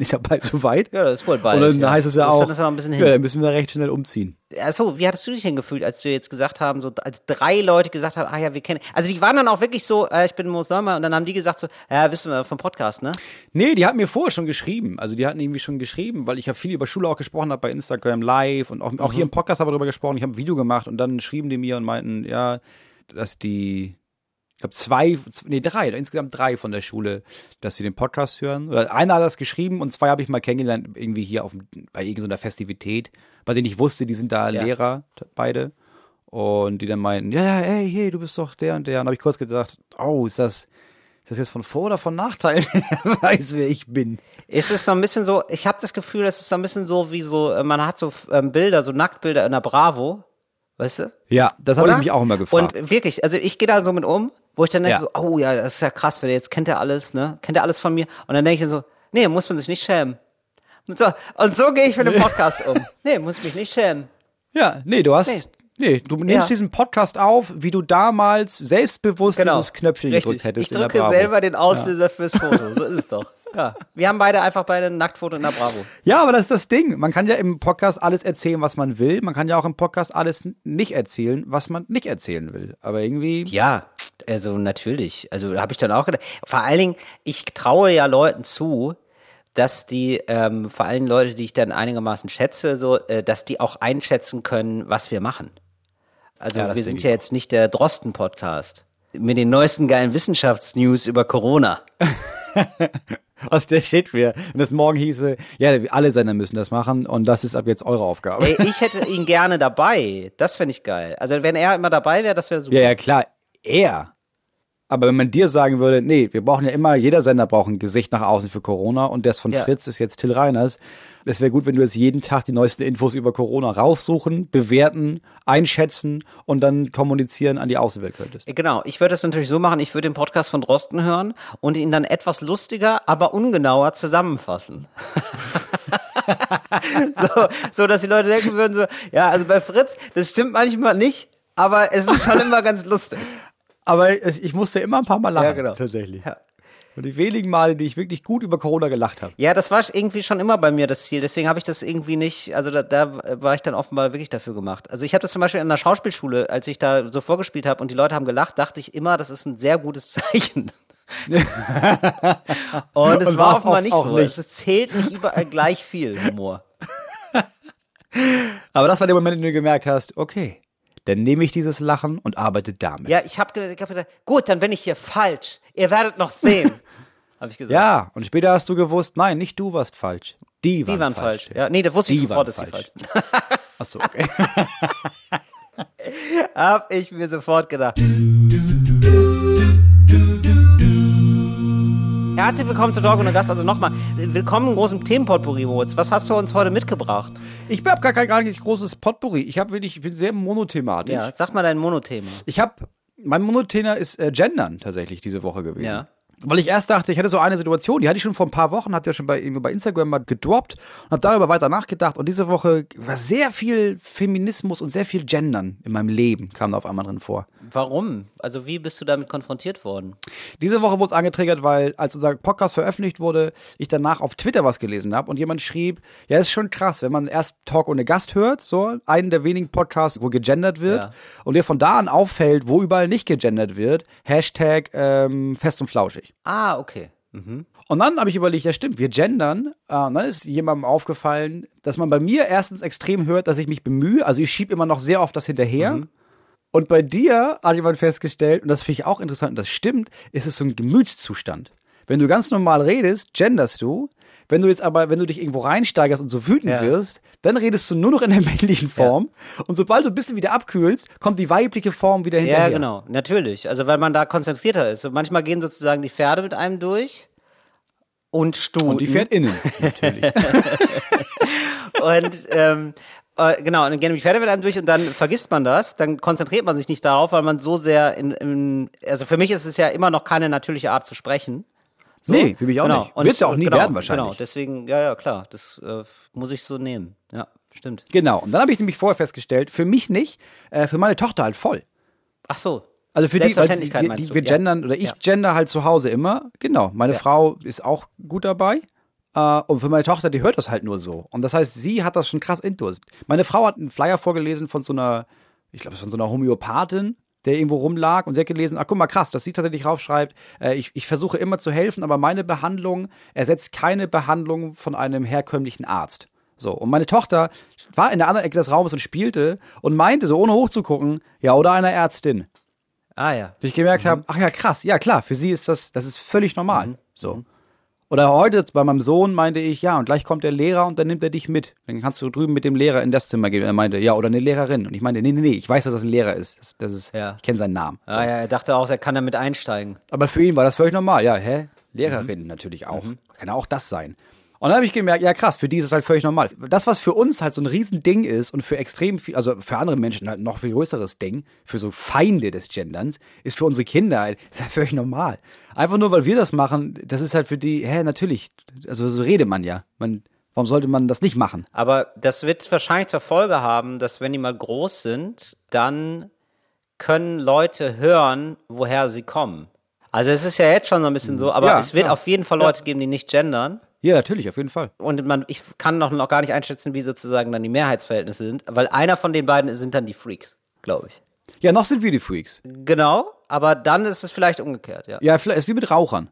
ist ja bald zu weit. Ja, das ist wohl bald. Und dann ja. heißt es ja Ostern auch, Ist ja noch ein bisschen ja, hin. dann müssen wir recht schnell umziehen. Achso, wie hattest du dich denn gefühlt, als wir jetzt gesagt haben, so als drei Leute gesagt haben, ah ja, wir kennen. Also die waren dann auch wirklich so, äh, ich bin Neumann und dann haben die gesagt so, ja, wissen wir vom Podcast, ne? Nee, die hatten mir vorher schon geschrieben. Also die hatten irgendwie schon geschrieben, weil ich ja viel über Schule auch gesprochen habe bei Instagram live und auch, auch hier im Podcast habe ich darüber gesprochen. Ich habe ein Video gemacht und dann schrieben die mir und meinten, ja, dass die, ich glaube zwei, nee drei, insgesamt drei von der Schule, dass sie den Podcast hören. Oder einer hat das geschrieben und zwei habe ich mal kennengelernt irgendwie hier auf bei irgendeiner Festivität, bei denen ich wusste, die sind da Ja. Lehrer beide und die dann meinten, ja, ja, ey, hey, du bist doch der und der. Und habe ich kurz gedacht, oh, ist das ist das jetzt von Vor- oder von Nachteil, wenn er weiß, wer ich bin? Ist es so ein bisschen so, ich habe das Gefühl, das ist so ein bisschen so wie so, äh, man hat so ähm, Bilder, so Nacktbilder in der Bravo, weißt du? Ja, das habe ich mich auch immer gefragt. Und wirklich, also ich gehe da so mit um, wo ich dann denke Ja. so, oh ja, das ist ja krass, wenn jetzt kennt er alles, ne? Kennt er alles von mir? Und dann denke ich so, nee, muss man sich nicht schämen. Und so, und so gehe ich mit dem Podcast um. Nee, muss mich nicht schämen. ja, nee, du hast. Nee. Nee, du nimmst Ja. diesen Podcast auf, wie du damals selbstbewusst dieses Knöpfchen Genau. Richtig. gedrückt hättest Ich drücke Bravo. selber den Auslöser fürs Foto. So ist es doch. Ja, wir haben beide einfach beide ein Nacktfoto in der Bravo. Ja, aber das ist das Ding. Man kann ja im Podcast alles erzählen, was man will. Man kann ja auch im Podcast alles nicht erzählen, was man nicht erzählen will. Aber irgendwie. Ja, also natürlich. Also habe ich dann auch gedacht. Vor allen Dingen, ich traue ja Leuten zu, dass die, ähm, vor allem Leute, die ich dann einigermaßen schätze, so, äh, dass die auch einschätzen können, was wir machen. Also Ja, wir sind ja auch. jetzt nicht der Drosten-Podcast mit den neuesten geilen Wissenschaftsnews über Corona. Aus der steht wir. Und das morgen hieße, ja, alle Sender müssen das machen und das ist ab jetzt eure Aufgabe. Ey, ich hätte ihn gerne dabei. Das fände ich geil. Also wenn er immer dabei wäre, das wäre super. Ja, ja, klar, er. Aber wenn man dir sagen würde, nee, wir brauchen ja immer, jeder Sender braucht ein Gesicht nach außen für Corona und das von Ja. Fritz ist jetzt Till Reiners. Es wäre gut, wenn du jetzt jeden Tag die neuesten Infos über Corona raussuchen, bewerten, einschätzen und dann kommunizieren an die Außenwelt könntest. Genau, ich würde das natürlich so machen, ich würde den Podcast von Drosten hören und ihn dann etwas lustiger, aber ungenauer zusammenfassen. so, so, dass die Leute denken würden so, ja, also bei Fritz, das stimmt manchmal nicht, aber es ist schon immer ganz lustig. Aber ich musste immer ein paar Mal lachen, Ja, genau. tatsächlich. Ja. Und die wenigen Male, die ich wirklich gut über Corona gelacht habe. Ja, das war irgendwie schon immer bei mir das Ziel. Deswegen habe ich das irgendwie nicht, also da, da war ich dann offenbar wirklich dafür gemacht. Also ich habe das zum Beispiel in der Schauspielschule, als ich da so vorgespielt habe und die Leute haben gelacht, dachte ich immer, das ist ein sehr gutes Zeichen. und es Und war offenbar nicht so. nicht. Es zählt nicht überall gleich viel Humor. Aber das war der Moment, in dem du gemerkt hast, okay, dann nehme ich dieses Lachen und arbeite damit. Ja, ich habe hab gedacht, gut, dann bin ich hier falsch. Ihr werdet noch sehen. habe ich gesagt. Ja, und später hast du gewusst, nein, nicht du warst falsch. Die waren, Die waren falsch. Ja, nee, da wusste ich Die sofort, dass die falsch falsch. sind. Achso, okay. hab ich mir sofort gedacht. Herzlich willkommen zu Dog und Gast. Also nochmal, willkommen im großen Themenpotpourri, Moritz. Was hast du uns heute mitgebracht? Ich habe gar kein gar nicht großes Potpourri. Ich habe wirklich, ich bin sehr monothematisch. Ja, sag mal dein Monothema. Ich habe, mein Monothema ist äh, Gendern tatsächlich diese Woche gewesen. Ja. Weil ich erst dachte, ich hätte so eine Situation, die hatte ich schon vor ein paar Wochen, habe ja schon bei, irgendwie bei Instagram mal gedroppt und habe darüber weiter nachgedacht. Und diese Woche war sehr viel Feminismus und sehr viel Gendern in meinem Leben, kam da auf einmal drin vor. Warum? Also wie bist du damit konfrontiert worden? Diese Woche wurde es angetriggert, weil als unser Podcast veröffentlicht wurde, ich danach auf Twitter was gelesen habe und jemand schrieb, ja, ist schon krass, wenn man erst Talk ohne Gast hört, so einen der wenigen Podcasts, wo gegendert wird Ja. und dir von da an auffällt, wo überall nicht gegendert wird, Hashtag ähm, fest und flauschig. Ah, okay. Mhm. Und dann habe ich überlegt, ja stimmt, wir gendern. Äh, und dann ist jemandem aufgefallen, dass man bei mir erstens extrem hört, dass ich mich bemühe. Also ich schiebe immer noch sehr oft das hinterher. Mhm. Und bei dir hat jemand festgestellt, und das finde ich auch interessant, und das stimmt, ist es so ein Gemütszustand. Wenn du ganz normal redest, genderst du. Wenn du jetzt aber, wenn du dich irgendwo reinsteigerst und so wütend Ja. wirst, dann redest du nur noch in der männlichen Form. Und sobald du ein bisschen wieder abkühlst, kommt die weibliche Form wieder hinterher. Ja, genau. Natürlich. Also weil man da konzentrierter ist. Und manchmal gehen sozusagen die Pferde mit einem durch und Stuten. Und die fährt innen, natürlich. Und ähm, äh, genau, und dann gehen die Pferde mit einem durch und dann vergisst man das, dann konzentriert man sich nicht darauf, weil man so sehr in, in also für mich ist es ja immer noch keine natürliche Art zu sprechen. So. Nee, für mich auch nicht. Und- Wird's ja auch nie genau, werden wahrscheinlich. Genau, deswegen, ja, ja, klar, das äh, muss ich so nehmen. Ja, stimmt. Genau. Und dann habe ich nämlich vorher festgestellt, für mich nicht, äh, für meine Tochter halt voll. Ach so. Also für die, weil die, die, wir Ja. gendern, oder ich Ja. gender halt zu Hause immer. Genau. Meine Ja. Frau ist auch gut dabei. Äh, und für meine Tochter, die hört das halt nur so. Und das heißt, sie hat das schon krass intus. Meine Frau hat einen Flyer vorgelesen von so einer, ich glaube, von so einer Homöopathin, der irgendwo rumlag und sie hat gelesen, ach guck mal krass, dass sie tatsächlich raufschreibt, äh, ich, ich versuche immer zu helfen, aber meine Behandlung ersetzt keine Behandlung von einem herkömmlichen Arzt. So, und meine Tochter war in der anderen Ecke des Raumes und spielte und meinte so, ohne hochzugucken, ja, oder einer Ärztin. Ah ja. Dass ich gemerkt Mhm. habe, ach ja, krass, ja klar, für sie ist das, das ist völlig normal. So. Oder heute bei meinem Sohn meinte ich, ja, und gleich kommt der Lehrer und dann nimmt er dich mit. Dann kannst du drüben mit dem Lehrer in das Zimmer gehen. Und er meinte, ja, oder eine Lehrerin. Und ich meinte, nee, nee, nee, ich weiß, dass das ein Lehrer ist. Das, das ist, Ja. ich kenne seinen Namen. So. Ah ja, er dachte auch, er kann damit einsteigen. Aber für ihn war das völlig normal. Ja, hä? Mhm. Lehrerin natürlich auch. Kann ja auch das sein. Und dann habe ich gemerkt, ja krass, für die ist es halt völlig normal. Das, was für uns halt so ein Riesending ist und für extrem viel, also für andere Menschen halt noch viel größeres Ding, für so Feinde des Genderns, ist für unsere Kinder halt halt völlig normal. Einfach nur, weil wir das machen, das ist halt für die, hä, natürlich, also so redet man ja. Man, warum sollte man das nicht machen? Aber das wird wahrscheinlich zur Folge haben, dass wenn die mal groß sind, dann können Leute hören, woher sie kommen. Also es ist ja jetzt schon so ein bisschen so, aber Ja, es wird ja. auf jeden Fall Leute geben, die nicht gendern. Ja, natürlich, auf jeden Fall. Und man, ich kann noch, noch gar nicht einschätzen, wie sozusagen dann die Mehrheitsverhältnisse sind, weil einer von den beiden sind dann die Freaks, glaube ich. Ja, noch sind wir die Freaks. Genau, aber dann ist es vielleicht umgekehrt, ja. Ja, vielleicht ist wie mit Rauchern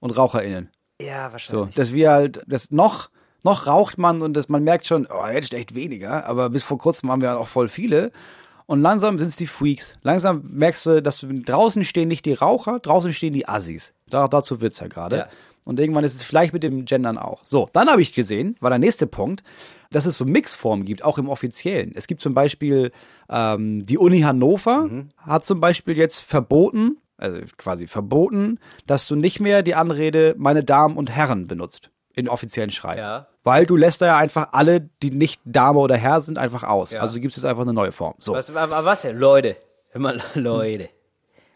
und RaucherInnen. Ja, So, wahrscheinlich. dass wir halt, das noch, noch raucht man und dass man merkt schon, oh, jetzt echt weniger, aber bis vor kurzem waren wir ja auch voll viele. Und langsam sind es die Freaks. Langsam merkst du, dass draußen stehen nicht die Raucher, draußen stehen die Assis. Da, dazu wird's ja gerade. Ja. Und irgendwann ist es vielleicht mit dem Gendern auch. So, dann habe ich gesehen, war der nächste Punkt, dass es so Mixformen gibt, auch im Offiziellen. Es gibt zum Beispiel ähm, die Uni Hannover hat zum Beispiel jetzt verboten, also quasi verboten, dass du nicht mehr die Anrede meine Damen und Herren benutzt in offiziellen Schreiben. Ja. Weil du lässt da ja einfach alle, die nicht Dame oder Herr sind, einfach aus. Ja. Also gibt es jetzt einfach eine neue Form. So. Was, was denn? Leute. Mal, Leute.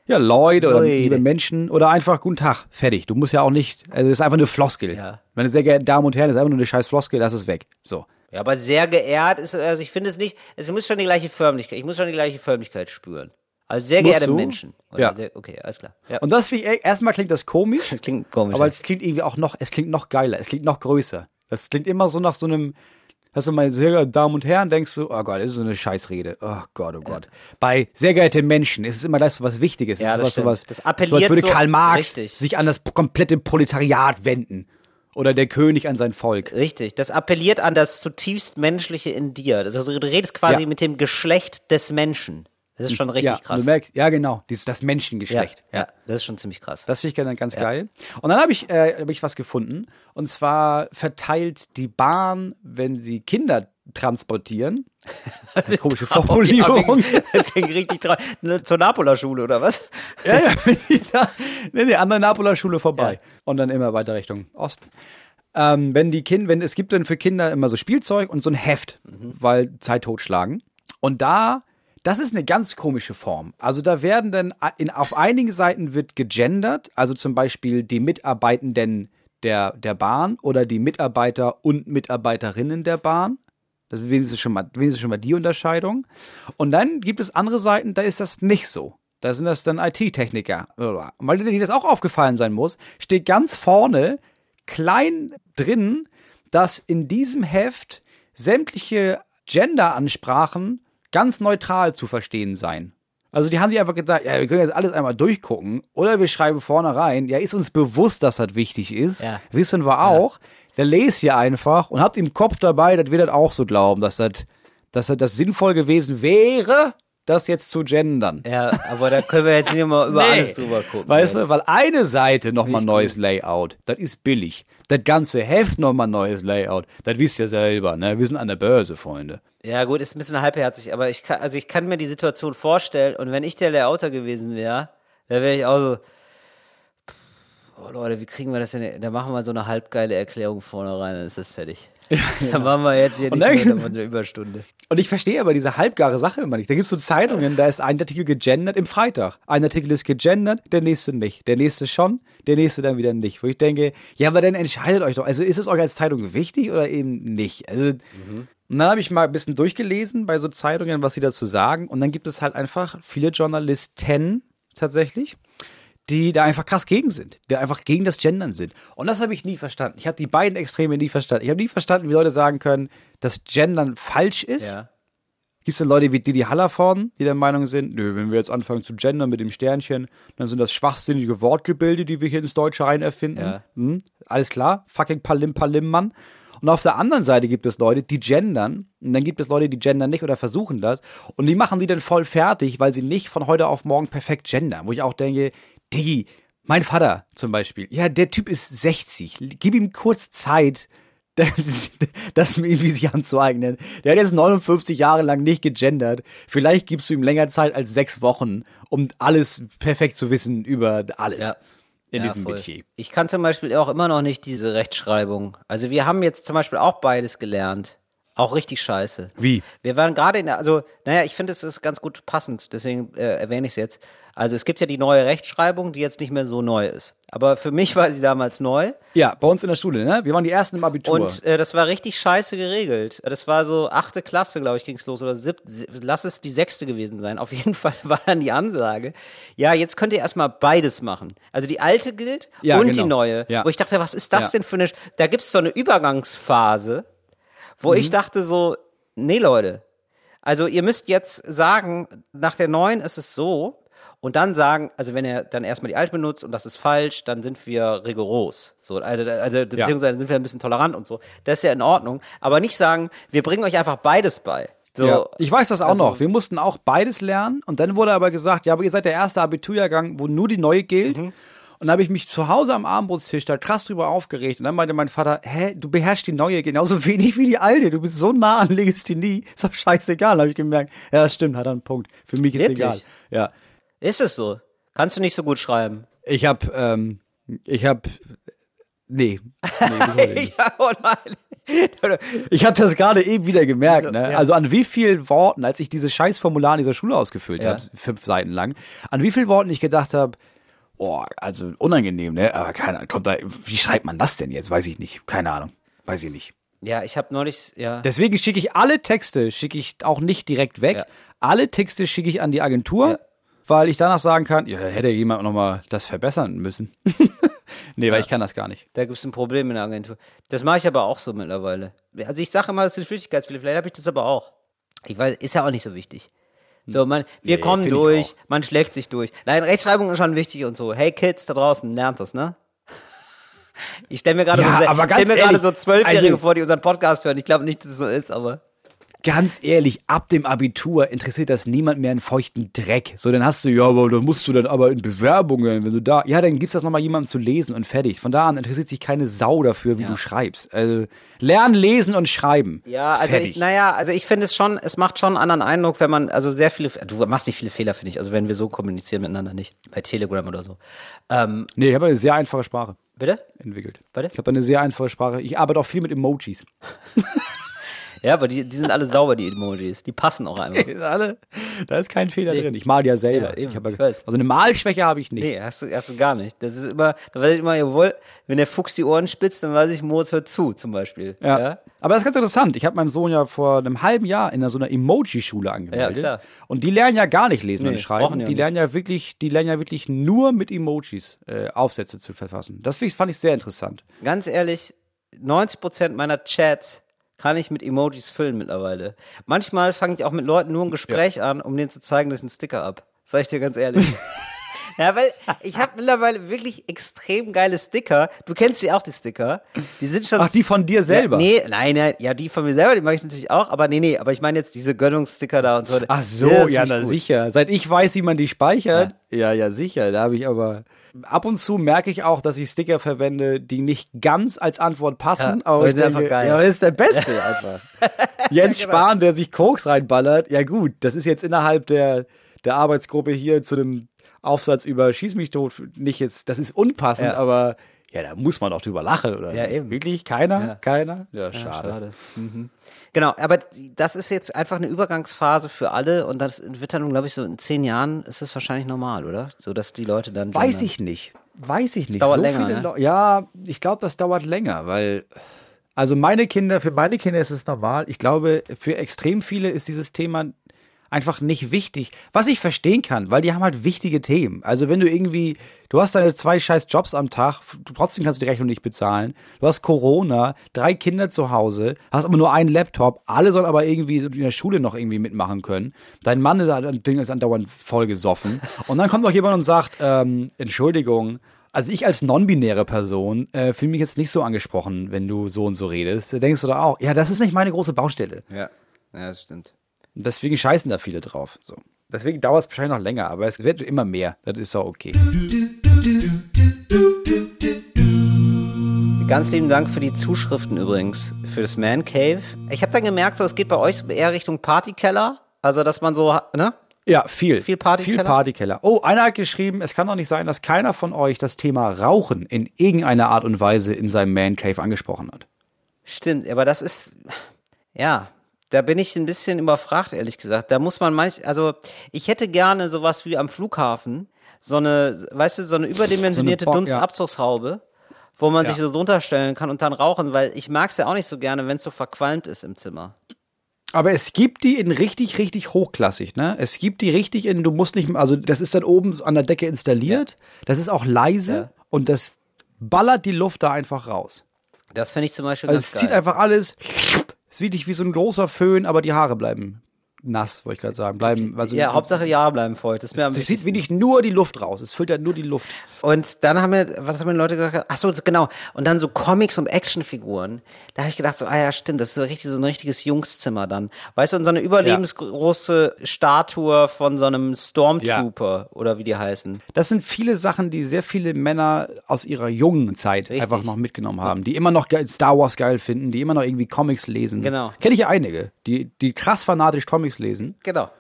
Ja, Leute oder Leute. liebe Menschen oder einfach guten Tag, fertig. Du musst ja auch nicht, also das ist einfach eine Floskel. Ja. Meine sehr geehrten Damen und Herren, das ist einfach nur eine scheiß Floskel, das ist weg. So. Ja, aber sehr geehrt ist, also ich finde es nicht, es muss schon die gleiche Förmlichkeit, ich muss schon die gleiche Förmlichkeit spüren. Also sehr geehrte? Menschen. Oder Ja. Sehr, okay, alles klar. Ja. Und das, wie, erstmal klingt das komisch, das klingt komisch. aber es klingt irgendwie auch noch, es klingt noch geiler, es klingt noch größer. Das klingt immer so nach so einem, dass du meine sehr geehrten Damen und Herren denkst du, oh Gott, das ist so eine Scheißrede. Oh Gott, oh Gott. Bei sehr geehrte Menschen ist es immer gleich so was Wichtiges. Ja, es das ist was, Das appelliert so, als würde so- Karl Marx richtig. sich an das komplette Proletariat wenden. Oder der König an sein Volk. Richtig, das appelliert an das zutiefst Menschliche in dir. Also du redest quasi Ja. mit dem Geschlecht des Menschen. Das ist schon richtig ja, krass. Du merkst, ja, genau, dieses, das ja, Menschengeschlecht. ja, das ist schon ziemlich krass. Das finde ich ganz, ganz geil. Und dann habe ich, äh, hab ich was gefunden. Und zwar verteilt die Bahn, wenn sie Kinder transportieren. Komische Formulierung. Deswegen richtig traurig. Ne, Zur Napola-Schule oder was? ja, ja, da. Nee, nee, an der Napoler Schule vorbei. Und dann immer weiter Richtung Osten. Ähm, wenn die Kinder, wenn es gibt dann für Kinder immer so Spielzeug und so ein Heft, weil Zeit totschlagen. Und da, das ist eine ganz komische Form. Also da werden dann in, auf einigen Seiten wird gegendert, also zum Beispiel die Mitarbeitenden der, der Bahn oder die Mitarbeiter und Mitarbeiterinnen der Bahn. Das ist wenigstens schon mal, wenigstens schon mal die Unterscheidung. Und dann gibt es andere Seiten, da ist das nicht so. Da sind das dann IT-Techniker. Und weil dir das auch aufgefallen sein muss, steht ganz vorne klein drin, dass in diesem Heft sämtliche Gender-Ansprachen ganz neutral zu verstehen seien. Also die haben sich einfach gesagt, ja, wir können jetzt alles einmal durchgucken oder wir schreiben vorne rein, ja, ist uns bewusst, dass das wichtig ist, Ja. wissen wir auch, dann lest ihr einfach und habt im Kopf dabei, dass wir das auch so glauben, dass das, dass das, das sinnvoll gewesen wäre, das jetzt zu gendern. Ja, aber da können wir jetzt nicht mal über Nee. alles drüber gucken. Weißt jetzt. du, weil eine Seite nochmal neues Layout, das ist billig. Das ganze Heft nochmal neues Layout, das wisst ihr selber, ne? Wir sind an der Börse, Freunde. Ja, gut, ist ein bisschen halbherzig, aber ich kann, also ich kann mir die Situation vorstellen und wenn ich der Layouter gewesen wäre, dann wäre ich auch so, oh Leute, wie kriegen wir das denn? Da machen wir so eine halbgeile Erklärung vorne rein, dann ist das fertig. Dann machen wir jetzt hier Und nicht dann- mehr eine Überstunde. Und ich verstehe aber diese halbgare Sache immer nicht. Da gibt es so Zeitungen, da ist ein Artikel gegendert im Freitag. Ein Artikel ist gegendert, der nächste nicht. Der nächste schon, der nächste dann wieder nicht. Wo ich denke, ja, aber dann entscheidet euch doch. Also ist es euch als Zeitung wichtig oder eben nicht? Also, und dann habe ich mal ein bisschen durchgelesen bei so Zeitungen, was sie dazu sagen. Und dann gibt es halt einfach viele Journalisten tatsächlich, die da einfach krass gegen sind, die einfach gegen das Gendern sind. Und das habe ich nie verstanden. Ich habe die beiden Extreme nie verstanden. Ich habe nie verstanden, wie Leute sagen können, dass Gendern falsch ist. Ja. Gibt es denn Leute wie Didi Hallervorden, die der Meinung sind, nö, wenn wir jetzt anfangen zu gendern mit dem Sternchen, dann sind das schwachsinnige Wortgebilde, die wir hier ins Deutsche rein erfinden. Ja. Hm, alles klar, fucking Palim Palim, Mann. Und auf der anderen Seite gibt es Leute, die gendern. Und dann gibt es Leute, die gendern nicht oder versuchen das. Und die machen die dann voll fertig, weil sie nicht von heute auf morgen perfekt gendern. Wo ich auch denke, Digi, mein Vater zum Beispiel, ja, der Typ ist 60. Gib ihm kurz Zeit, das mir irgendwie sich anzueignen. Der hat jetzt 59 Jahre lang nicht gegendert. Vielleicht gibst du ihm länger Zeit als sechs Wochen, um alles perfekt zu wissen über alles Ja. in Ja, diesem voll. Metier. Ich kann zum Beispiel auch immer noch nicht diese Rechtschreibung. Also wir haben jetzt zum Beispiel auch beides gelernt. Auch richtig scheiße. Wie? Wir waren gerade in der, also, naja, ich finde, es ist ganz gut passend, deswegen äh, erwähne ich es jetzt. Also es gibt ja die neue Rechtschreibung, die jetzt nicht mehr so neu ist. Aber für mich war sie damals neu. Ja, bei uns in der Schule, ne? Wir waren die Ersten im Abitur. Und äh, das war richtig scheiße geregelt. Das war so achte Klasse, glaube ich, ging's los. Oder sieb, lass es die sechste gewesen sein. Auf jeden Fall war dann die Ansage, ja, jetzt könnt ihr erstmal beides machen. Also die alte gilt Ja, und genau. die neue. Ja. Wo ich dachte, was ist das Ja. denn für eine... Da gibt's so eine Übergangsphase, wo Mhm. ich dachte so, nee, Leute, also ihr müsst jetzt sagen, nach der neuen ist es so und dann sagen, also wenn ihr dann erstmal die alte benutzt und das ist falsch, dann sind wir rigoros. So, also, also beziehungsweise sind wir ein bisschen tolerant und so. Das ist ja in Ordnung. Aber nicht sagen, wir bringen euch einfach beides bei. So, ja. Ich weiß das auch also- noch. Wir mussten auch beides lernen und dann wurde aber gesagt, ja, aber ihr seid der erste Abiturjahrgang, wo nur die neue gilt. Mhm. Und da habe ich mich zu Hause am Abendbrotstisch da krass drüber aufgeregt. Und dann meinte mein Vater, hä, du beherrschst die neue genauso wenig wie die alte. Du bist so nah an Legasthenie. Ist doch scheißegal, habe ich gemerkt. Ja, das stimmt, hat er einen Punkt. Für mich ist Wirklich? egal. Ja. ist es so? Kannst du nicht so gut schreiben? Ich habe, ähm, ich habe, nee. nee ja, oh nein. Ich habe das gerade eben wieder gemerkt. Ne? Also an wie vielen Worten, als ich dieses Scheißformular in dieser Schule ausgefüllt Ja. habe, fünf Seiten lang, an wie vielen Worten ich gedacht habe, oh, also unangenehm, ne? Aber keine kommt da, wie schreibt man das denn jetzt? Weiß ich nicht. Keine Ahnung. Weiß ich nicht. Ja, ich habe neulich, ja. Deswegen schicke ich alle Texte, schicke ich auch nicht direkt weg. Ja. Alle Texte schicke ich an die Agentur, Ja. weil ich danach sagen kann, ja, hätte jemand noch mal das verbessern müssen. nee, weil ich kann das gar nicht. Da gibt es ein Problem in der Agentur. Das mache ich aber auch so mittlerweile. Also ich sage immer, das sind Flüchtigkeitsfälle. Vielleicht habe ich das aber auch. Ich weiß, ist ja auch nicht so wichtig. So, man, wir Nee, kommen durch, man schlägt sich durch. Nein, Rechtschreibung ist schon wichtig und so. Hey Kids da draußen, lernt das, ne? Ich stelle mir gerade Ja, so, stell mir ehrlich, so Zwölfjährige also- vor, die unseren Podcast hören. Ich glaube nicht, dass es so ist, aber. Ganz ehrlich, ab dem Abitur interessiert das niemand mehr einen feuchten Dreck. So, dann hast du, ja, aber dann musst du dann aber in Bewerbungen, wenn du da, ja, dann gibst das nochmal jemandem zu lesen und fertig. Von da an interessiert sich keine Sau dafür, wie Ja. du schreibst. Also, lernen, lesen und schreiben. Ja, also fertig. ich, naja, also ich finde es schon, es macht schon einen anderen Eindruck, wenn man, also sehr viele, du machst nicht viele Fehler, finde ich, also wenn wir so kommunizieren miteinander nicht, bei Telegram oder so. Ähm, Nee, ich habe eine sehr einfache Sprache bitte? entwickelt. Warte. Ich habe eine sehr einfache Sprache. Ich arbeite auch viel mit Emojis. Ja, aber die, die sind alle sauber, die Emojis. Die passen auch einfach. Alle, da ist kein Fehler drin. Ich mal ja selber. Ja, eben, ich hab, ich also eine Malschwäche habe ich nicht. Nee, hast du, hast du gar nicht. Das ist immer, da weiß ich immer, jawohl, wenn der Fuchs die Ohren spitzt, dann weiß ich, Moritz hört zu, zum Beispiel. Ja. Aber das ist ganz interessant. Ich habe meinem Sohn ja vor einem halben Jahr in so einer Emoji-Schule angemeldet. Ja, klar. Und die lernen ja gar nicht lesen Nee, und schreiben. die Die, lernen ja wirklich, die lernen ja wirklich nur mit Emojis äh, Aufsätze zu verfassen. Das fand ich sehr interessant. Ganz ehrlich, 90% meiner Chats kann ich mit Emojis füllen mittlerweile. Manchmal fange ich auch mit Leuten nur ein Gespräch an, um denen zu zeigen, dass ich einen Sticker ab. Sag ich dir ganz ehrlich. Ja, weil ich habe mittlerweile wirklich extrem geile Sticker. Du kennst sie auch, die Sticker. Die sind schon. Ach, die von dir selber? Ja, nee, nein, nein, ja, die von mir selber, die mache ich natürlich auch, aber nee, nee, aber ich meine jetzt diese Gönnungssticker da und so. Ach so, ja, ziemlich na sicher. Seit ich weiß, wie man die speichert. Ja, ja, sicher. Da habe ich aber. Ab und zu merke ich auch, dass ich Sticker verwende, die nicht ganz als Antwort passen. Ja, aber ich denke, einfach geil. Ja, das ist der Beste einfach. Jens genau. Spahn, der sich Koks reinballert. Ja gut, das ist jetzt innerhalb der, der Arbeitsgruppe hier zu einem Aufsatz über Schieß mich tot nicht jetzt, das ist unpassend, Ja. aber ja, da muss man doch drüber lachen, oder? Ja, eben. Wirklich? Keiner? Ja. Keiner? Ja, Ja, schade. schade. Mhm. Genau, aber das ist jetzt einfach eine Übergangsphase für alle und das wird dann, glaube ich, so in zehn Jahren ist es wahrscheinlich normal, oder? So, dass die Leute dann. Weiß ich nicht. Weiß ich nicht. dauert so länger, ne? Ja, ich glaube, das dauert länger, weil also meine Kinder, für meine Kinder ist es normal. Ich glaube, für extrem viele ist dieses Thema einfach nicht wichtig. Was ich verstehen kann, weil die haben halt wichtige Themen. Also wenn du irgendwie, du hast deine zwei scheiß Jobs am Tag, trotzdem kannst du die Rechnung nicht bezahlen. Du hast Corona, drei Kinder zu Hause, hast aber nur einen Laptop, alle sollen aber irgendwie in der Schule noch irgendwie mitmachen können. Dein Mann ist, Ding ist andauernd vollgesoffen. Und dann kommt noch jemand und sagt, ähm, Entschuldigung, also ich als non-binäre Person äh, fühle mich jetzt nicht so angesprochen, wenn du so und so redest. Da denkst du da auch, ja, das ist nicht meine große Baustelle. Ja, ja, das stimmt. Und deswegen scheißen da viele drauf. So. Deswegen dauert es wahrscheinlich noch länger, aber es wird immer mehr. Das ist auch okay. Ganz lieben Dank für die Zuschriften übrigens, für das Man Cave. Ich habe dann gemerkt, so, es geht bei euch eher Richtung Partykeller. Also, dass man so, ne? Ja, viel. Viel Partykeller? Viel Partykeller. Oh, einer hat geschrieben, es kann doch nicht sein, dass keiner von euch das Thema Rauchen in irgendeiner Art und Weise in seinem Man Cave angesprochen hat. Stimmt, aber das ist. Ja, da bin ich ein bisschen überfragt, ehrlich gesagt. Da muss man manch, also ich hätte gerne sowas wie am Flughafen, so eine, weißt du, so eine überdimensionierte So eine Dunstabzugshaube, wo man Ja. sich so drunter stellen kann und dann rauchen, weil ich mag es ja auch nicht so gerne, wenn es so verqualmt ist im Zimmer. Aber es gibt die in richtig, richtig hochklassig, ne? Es gibt die richtig in, du musst nicht, also das ist dann oben an der Decke installiert, das ist auch leise Ja. und das ballert die Luft da einfach raus. Das finde ich zum Beispiel Also ganz es geil. zieht einfach alles, es ist wirklich wie so ein großer Föhn, aber die Haare bleiben nass, wollte ich gerade sagen. Bleiben, also ja, Hauptsache Haare bleiben feucht. Das ist mir es wichtigsten. wirklich nur die Luft raus. Es füllt ja nur die Luft. Und dann haben wir, was haben die Leute gesagt? Ach so, genau. Und dann so Comics und Actionfiguren. Da habe ich gedacht, so, ah ja, stimmt, das ist so richtig so ein richtiges Jungszimmer dann. Weißt du, und so eine überlebensgroße Statue von so einem Stormtrooper oder wie die heißen. Das sind viele Sachen, die sehr viele Männer aus ihrer jungen Zeit Richtig. einfach noch mitgenommen haben, die immer noch Star Wars geil finden, die immer noch irgendwie Comics lesen. Genau. Kenne ich ja einige, die, die krass fanatisch Comics lesen, Genau.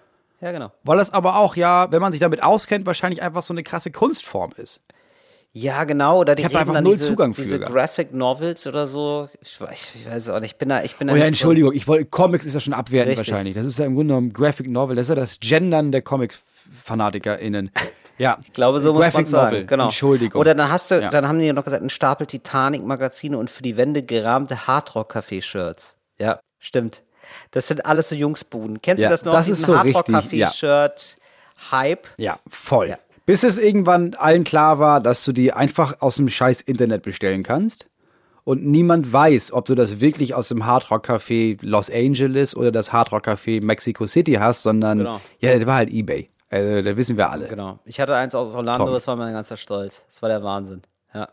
Ja, genau. weil das aber auch ja, wenn man sich damit auskennt, wahrscheinlich einfach so eine krasse Kunstform ist. Ja, genau. Oder die hab da eben einfach null diese, Zugang für diese. Graphic Novels oder so. Ich, weiß- ich weiß auch nicht. Ich bin da, ich bin da Oh ja, Entschuldigung, ich wollte, Comics ist ja schon abwertend Richtig. wahrscheinlich. Das ist ja im Grunde genommen Graphic Novel, das ist ja das Gendern der Comic-FanatikerInnen. Ja. Ich glaube, so muss Graphic man sagen. Genau. Entschuldigung. Oder dann hast du, Ja. dann haben die noch gesagt, ein Stapel Titanic-Magazine und für die Wände gerahmte Hardrock-Café-Shirts. Ja, stimmt. Das sind alles so Jungsbuden. Kennst Ja, du das noch? das ist Diesen so richtig, Hardrock-Café-Shirt-Hype. Ja, voll. Ja. Bis es irgendwann allen klar war, dass du die einfach aus dem scheiß Internet bestellen kannst. Und niemand weiß, ob du das wirklich aus dem Hard Rock Café Los Angeles oder das Hard Rock Café Mexico City hast, sondern Genau. ja, das war halt eBay. Also, da wissen wir alle. Genau. Ich hatte eins aus Orlando, Tom. das war mein ganzer Stolz. Das war der Wahnsinn. Ja.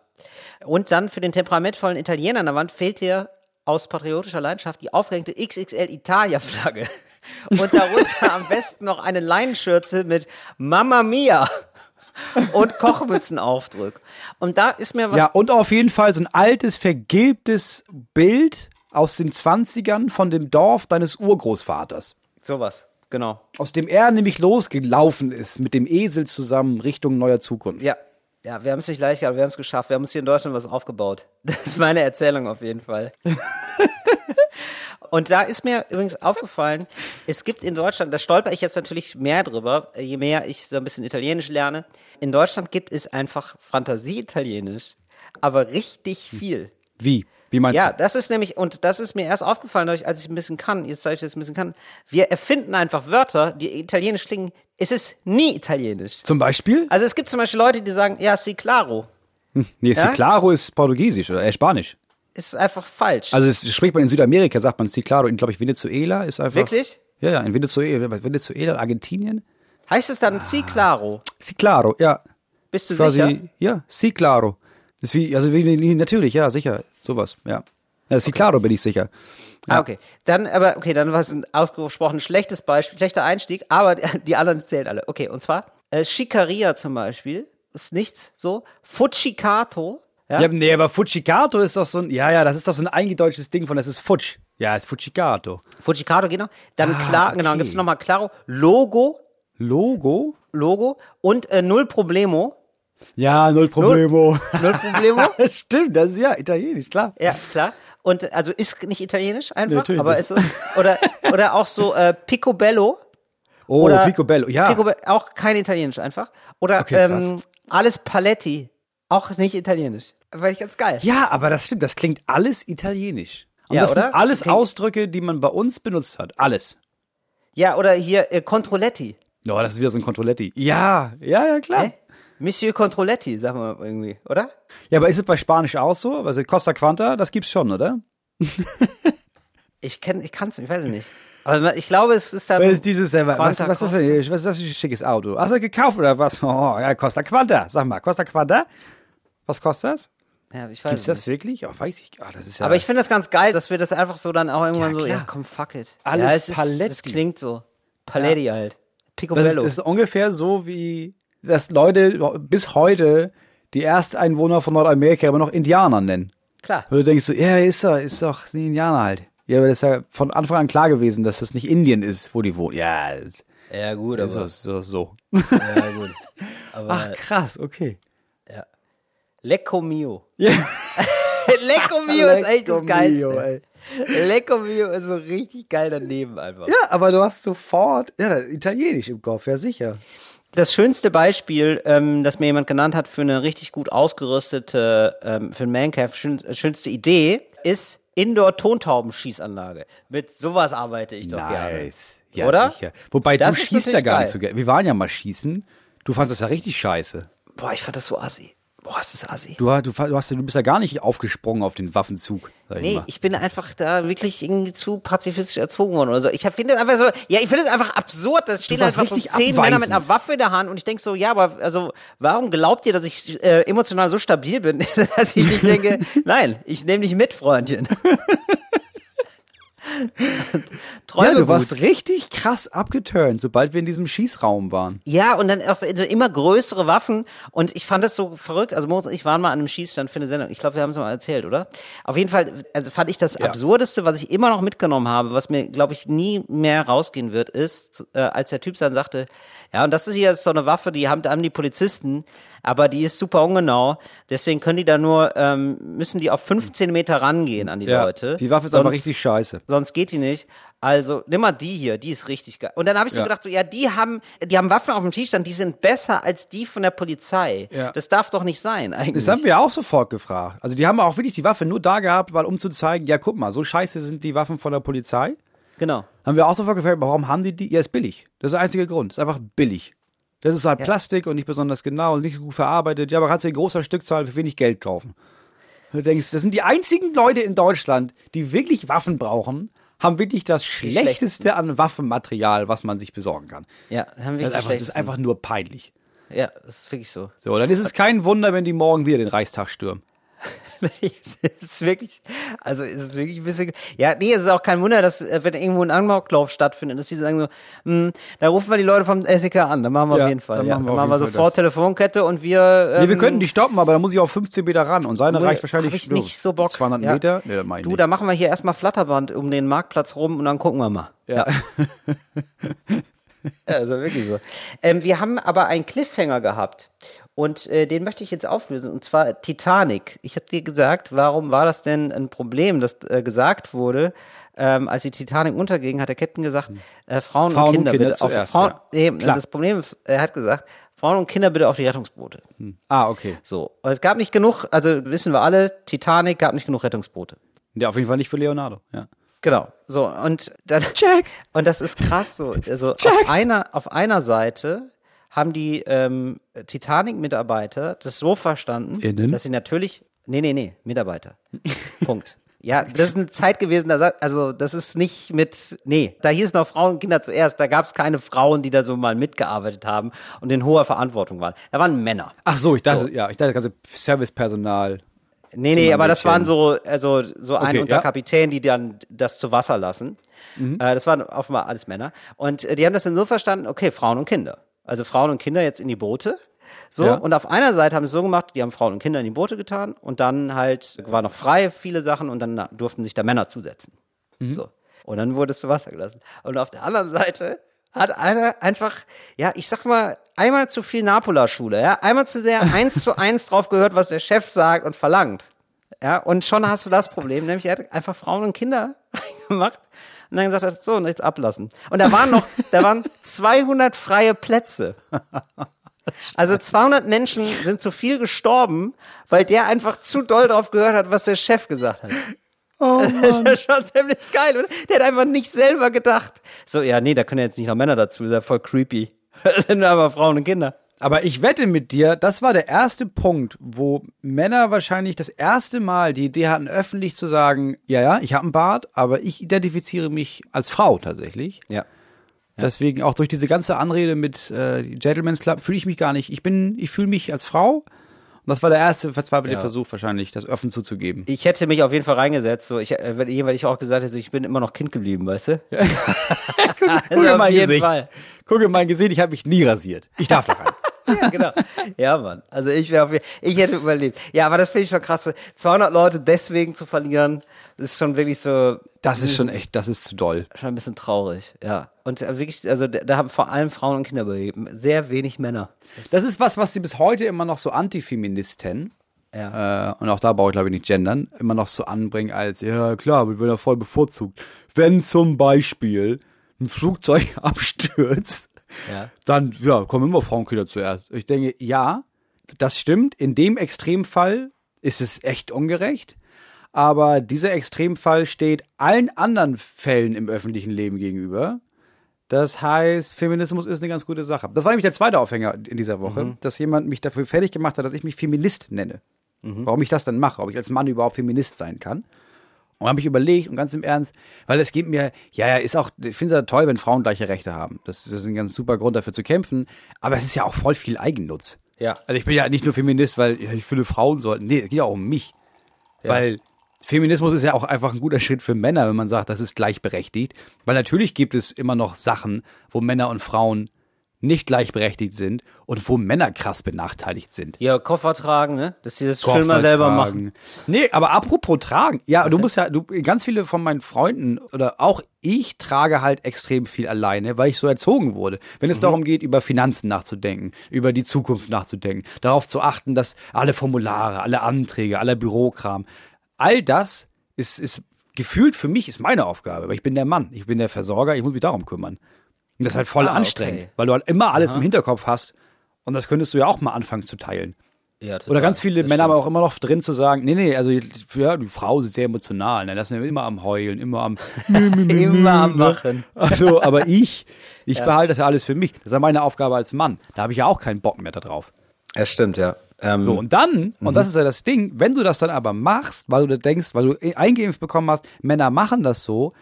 Und dann für den temperamentvollen Italiener an der Wand fehlt dir aus patriotischer Leidenschaft die aufgehängte XXL Italia-Flagge. Und darunter am besten noch eine Leinenschürze mit Mamma Mia und Kochmützenaufdruck. Und da ist mir was. Ja, und auf jeden Fall so ein altes, vergilbtes Bild aus den 20ern von dem Dorf deines Urgroßvaters. Sowas. Genau. Aus dem er nämlich losgelaufen ist mit dem Esel zusammen Richtung neuer Zukunft. Ja. Ja, wir haben es nicht leicht gehabt, wir haben es geschafft. Wir haben uns hier in Deutschland was aufgebaut. Das ist meine Erzählung auf jeden Fall. Und da ist mir übrigens aufgefallen, es gibt in Deutschland, da stolper ich jetzt natürlich mehr drüber, je mehr ich so ein bisschen Italienisch lerne. In Deutschland gibt es einfach Fantasie-Italienisch, aber richtig viel. Wie? Wie meinst Ja, du? das ist nämlich, und das ist mir erst aufgefallen, als ich ein bisschen kann, jetzt zeige ich das ein bisschen kann. Wir erfinden einfach Wörter, die italienisch klingen. Es ist nie italienisch. Zum Beispiel? Also es gibt zum Beispiel Leute, die sagen, ja, si claro. Nee, Ja? ja? Claro ist Portugiesisch oder äh, Spanisch. Ist einfach falsch. Also es spricht man in Südamerika, sagt man sí, claro. In, glaube ich, Venezuela ist einfach. Wirklich? Ja, ja, in Venezuela, Venezuela Argentinien. heißt es dann si claro? Sí, claro, ja. Bist du Quasi, sicher? ja, sí, claro. Das ist wie, also wie, natürlich, ja, sicher, sowas, ja. Ja, sí, claro bin ich sicher. Ah, okay. Dann, aber, okay, dann war es ein ausgesprochen schlechtes Beispiel, schlechter Einstieg, aber die anderen zählen alle. Okay, und zwar, äh, Schikaria zum Beispiel, ist nichts so. Fujicato, ja, Ja, nee, aber Fujicato ist doch so ein, ja, ja, das ist doch so ein eingedeutschtes Ding von, das ist Futsch. Ja, ist Fujicato. Fujicato, genau. Dann klar, genau, dann okay. gibt es nochmal Claro, Logo, Logo? Logo und äh, Null Problemo. Ja, null Problemo. Null Problemo? Stimmt, das ist ja italienisch, klar. ja, klar. Und also ist nicht italienisch einfach, Natürlich aber ist. Oder, oder auch so äh, Picobello. Oh, Oder Picobello, ja. Picobello, auch kein Italienisch einfach. Oder Okay, ähm, alles Paletti, auch nicht Italienisch. War ich ganz geil. Ja, aber das stimmt, das klingt alles italienisch. Und Ja, das oder? sind alles Klingt- Ausdrücke, die man bei uns benutzt hat. Alles. Ja, oder hier äh, Controletti. Ja, das ist wieder so ein Controletti. Ja, ja, ja, klar. Hä? Monsieur Controletti, sagen wir mal irgendwie, oder? Ja, aber ist es bei Spanisch auch so? Also Costa Quanta, das gibt's schon, oder? Ich kenn, ich kann's, ich weiß es nicht. Aber ich glaube, es ist dann. Was ist dieses, äh, was, was, ist das, was ist das für ein schickes Auto? Hast du gekauft oder was? Oh, ja, Costa Quanta. Sag mal, Costa Quanta? Was kostet das? Ja, ich weiß Gibt's das nicht. wirklich? Oh, weiß ich. Ah, das ist ja. Aber ich finde das ganz geil, dass wir das einfach so dann auch irgendwann Ja, so, ja, komm, fuck it. Alles ja, es ist, Paletti. Das klingt so. Paletti halt. das ist, Picobello. das ist ungefähr so wie, dass Leute bis heute die Ersteinwohner von Nordamerika immer noch Indianer nennen. Klar. Weil du denkst so, ja, ist doch, ist doch ein Indianer halt. Ja, aber das ist ja von Anfang an klar gewesen, dass das nicht Indien ist, wo die wohnen. Ja, Ja, gut, ist aber. so, so, so. Ja, gut. Aber Ach, krass, okay. Lecco Mio. Ja. Lecco Mio ist echt das Geilste. mio, ey. Lecco mio ist so richtig geil daneben einfach. Ja, aber du hast sofort, ja, Italienisch im Kopf, ja sicher. Das schönste Beispiel, ähm, das mir jemand genannt hat für eine richtig gut ausgerüstete, ähm, für ein Mancave, schön, schönste Idee, ist Indoor-Tontaubenschießanlage. Mit sowas arbeite ich doch gerne. Nice. Ja, Oder? sicher. Wobei Das du schießt ja gar geil. nicht so gerne. Wir waren ja mal schießen. Du fandest das ja richtig scheiße. Boah, ich fand das so assi. Boah, ist das assi. Du, du, du, hast, du bist ja gar nicht aufgesprungen auf den Waffenzug. Sag ich Nee, mal. ich bin einfach da wirklich irgendwie zu pazifistisch erzogen worden oder so. Ich finde es einfach so, ja, ich finde es einfach absurd. Da stehen einfach so zehn Männer mit einer abweisend. Waffe in der Hand und ich denke so, ja, aber also, warum glaubt ihr, dass ich äh, emotional so stabil bin, dass ich nicht denke, nein, ich nehme dich mit, Freundchen. Träume ja, du gut. warst richtig krass abgeturnt, sobald wir in diesem Schießraum waren. Ja, und dann auch so immer größere Waffen. Und ich fand das so verrückt. Also Moritz und ich waren mal an einem Schießstand für eine Sendung. Ich glaube, wir haben es mal erzählt, oder? Auf jeden Fall also fand ich das Ja. Absurdeste, was ich immer noch mitgenommen habe, was mir, glaube ich, nie mehr rausgehen wird, ist, äh, als der Typ dann sagte, ja, und das ist hier so eine Waffe, die haben, haben die Polizisten, aber die ist super ungenau. Deswegen können die da nur, ähm, müssen die auf 15 Meter rangehen an die Leute. Die Waffe ist aber Sonst- richtig scheiße. Sonst geht die nicht. Also nimm mal die hier, die ist richtig geil. Und dann habe ich so Ja. gedacht, so ja, die haben, die haben Waffen auf dem Schießstand, die sind besser als die von der Polizei. Ja. Das darf doch nicht sein eigentlich. Das haben wir auch sofort gefragt. Also die haben auch wirklich die Waffe nur da gehabt, weil um zu zeigen, ja guck mal, so scheiße sind die Waffen von der Polizei. genau. Haben wir auch sofort gefragt, warum haben die die? Ja, ist billig. Das ist der einzige Grund. Ist einfach billig. Das ist halt Plastik und nicht besonders genau und nicht so gut verarbeitet. Ja, aber kannst du in großer Stückzahl für wenig Geld kaufen. Und du denkst, das sind die einzigen Leute in Deutschland, die wirklich Waffen brauchen, haben wirklich das. Schlechteste an Waffenmaterial, was man sich besorgen kann. Ja, haben wir Das ist, einfach, das ist einfach nur peinlich. Ja, das ist wirklich so. So, dann ist es kein Wunder, wenn die morgen wieder den Reichstag stürmen. es ist wirklich, also es ist wirklich ein bisschen, ja, nee, es ist auch kein Wunder, dass, äh, wenn irgendwo ein Amoklauf stattfindet, dass die sagen so, hm, da rufen wir die Leute vom SEK an, dann machen wir Ja, auf jeden Fall. dann ja. machen wir Dann machen wir sofort das. Telefonkette und wir. Nee, wir ähm, könnten die stoppen, aber da muss ich auf 15 Meter ran und seine reicht wahrscheinlich ich nicht so Bock. 200 Ja. Meter. Nee, das ich Du, nicht. da machen wir hier erstmal Flatterband um den Marktplatz rum und dann gucken wir mal. ja. Ja, also wirklich so. Ähm, wir haben aber einen Cliffhanger gehabt. Und äh, den möchte ich jetzt auflösen. Und zwar Titanic. Ich hatte dir gesagt, warum war das denn ein Problem, dass äh, gesagt wurde, ähm, als die Titanic unterging, hat der Captain gesagt, äh, Frauen, Frauen und und Kinder, Kinder bitte auf zuerst, Frauen. ja. Nee, das Problem ist, er hat gesagt, Frauen und Kinder bitte auf die Rettungsboote. Ah, okay. So. Und es gab nicht genug, also wissen wir alle, Titanic gab nicht genug Rettungsboote. Ja, auf jeden Fall nicht für Leonardo. Ja. Genau. So, und dann. Check. Und das ist krass so. Also auf einer, auf einer Seite haben die ähm, Titanic-Mitarbeiter das so verstanden, Innen? dass sie natürlich. Nee, nee, nee, Mitarbeiter. Punkt. Ja, das ist eine Zeit gewesen, da sagt, also das ist nicht mit, nee, da hieß noch Frauen und Kinder zuerst, da gab es keine Frauen, die da so mal mitgearbeitet haben und in hoher Verantwortung waren. Da waren Männer. Ach so, ich dachte, ja, ich dachte, das ganze Servicepersonal. Nee, nee, aber das waren so, also so ein Okay, unter ja. Kapitän, die dann das zu Wasser lassen. Äh, das waren offenbar alles Männer. Und äh, die haben das dann so verstanden, okay, Frauen und Kinder. Also Frauen und Kinder jetzt in die Boote. So, Ja. und auf einer Seite haben sie es so gemacht, die haben Frauen und Kinder in die Boote getan und dann halt war noch frei viele Sachen und dann durften sich da Männer zusetzen. So. Und dann wurde es zu Wasser gelassen. Und auf der anderen Seite hat einer einfach, ja, ich sag mal, einmal zu viel Napola-Schule, ja, einmal zu sehr eins zu eins drauf gehört, was der Chef sagt und verlangt. Ja, und schon hast du das Problem, nämlich er hat einfach Frauen und Kinder gemacht und dann gesagt hat, so, und jetzt ablassen. Und da waren noch, da waren 200 freie Plätze. Also 200 Menschen sind zu viel gestorben, weil der einfach zu doll drauf gehört hat, was der Chef gesagt hat. Oh, Das ist schon ziemlich geil, oder? Der hat einfach nicht selber gedacht. So, ja, nee, da können jetzt nicht noch Männer dazu, das ist ja voll creepy. Das sind aber Frauen und Kinder. Aber ich wette mit dir, das war der erste Punkt, wo Männer wahrscheinlich das erste Mal die Idee hatten, öffentlich zu sagen, ja, ja, ich habe einen Bart, aber ich identifiziere mich als Frau tatsächlich. Ja. Deswegen auch durch diese ganze Anrede mit äh, Gentleman's Club fühle ich mich gar nicht. Ich bin, ich fühle mich als Frau. Und das war der erste verzweifelte Ja. Versuch wahrscheinlich, das offen zuzugeben. Ich hätte mich auf jeden Fall reingesetzt, so, ich, äh, weil ich auch gesagt hätte, ich bin immer noch Kind geblieben, weißt du? Guck Also in auf mein Gesicht. Fall. Guck in mein Gesicht, ich habe mich nie rasiert. Ich darf da rein. Ja, genau. Ja, Mann. Also ich wäre auf ich hätte überlebt. Ja, aber das finde ich schon krass. 200 Leute deswegen zu verlieren, ist schon wirklich so, Das ist schon echt, das ist zu doll. schon ein bisschen traurig. Ja. Und äh, wirklich, also da haben vor allem Frauen und Kinder überlebt. Sehr wenig Männer. Das ist was, was sie bis heute immer noch so Antifeministen Ja. äh, und auch da brauche ich glaube ich nicht gendern, immer noch so anbringen als, ja klar, wir werden ja voll bevorzugt. Wenn zum Beispiel ein Flugzeug abstürzt, Ja. dann ja, kommen immer Frauenkinder zuerst. Ich denke, ja, das stimmt. In dem Extremfall ist es echt ungerecht. Aber dieser Extremfall steht allen anderen Fällen im öffentlichen Leben gegenüber. Das heißt, Feminismus ist eine ganz gute Sache. Das war nämlich der zweite Aufhänger in dieser Woche, dass jemand mich dafür fertig gemacht hat, dass ich mich Feminist nenne. Warum ich das dann mache, ob ich als Mann überhaupt Feminist sein kann. Und habe ich überlegt und ganz im Ernst, weil es geht mir, ja, ja, ist auch, ich finde es toll, wenn Frauen gleiche Rechte haben. Das, das ist ein ganz super Grund dafür zu kämpfen. Aber es ist ja auch voll viel Eigennutz. Ja. Also ich bin ja nicht nur Feminist, weil ja, ich finde Frauen sollten. Nee, es geht ja auch um mich. Weil Feminismus ist ja auch einfach ein guter Schritt für Männer, wenn man sagt, das ist gleichberechtigt. Weil natürlich gibt es immer noch Sachen, wo Männer und Frauen nicht gleichberechtigt sind und wo Männer krass benachteiligt sind. Ja, Koffer tragen, ne? Dass sie das schön mal selber Koffer machen. tragen. Nee, aber apropos tragen. Ja, du musst ja, du, ganz viele von meinen Freunden oder auch ich trage halt extrem viel alleine, weil ich so erzogen wurde. Wenn es darum geht, über Finanzen nachzudenken, über die Zukunft nachzudenken, darauf zu achten, dass alle Formulare, alle Anträge, aller Bürokram, all das ist, ist gefühlt für mich ist meine Aufgabe, weil ich bin der Mann, ich bin der Versorger, ich muss mich darum kümmern. Und das ist halt voll Ah, okay. anstrengend, weil du halt immer alles im Hinterkopf hast. Und das könntest du ja auch mal anfangen zu teilen. Ja, total. Oder ganz viele Männer haben auch immer noch drin zu sagen, nee, nee, also ja, die Frau ist sehr emotional, ne? Das sind immer am Heulen, immer am immer am Machen. Also, aber ich, ich behalte das ja alles für mich. Das ist ja meine Aufgabe als Mann. Da habe ich ja auch keinen Bock mehr darauf. Ja, stimmt, ja. Ähm, So, und dann, und das ist ja das Ding, wenn du das dann aber machst, weil du da denkst, weil du eingeimpft bekommen hast, Männer machen das so,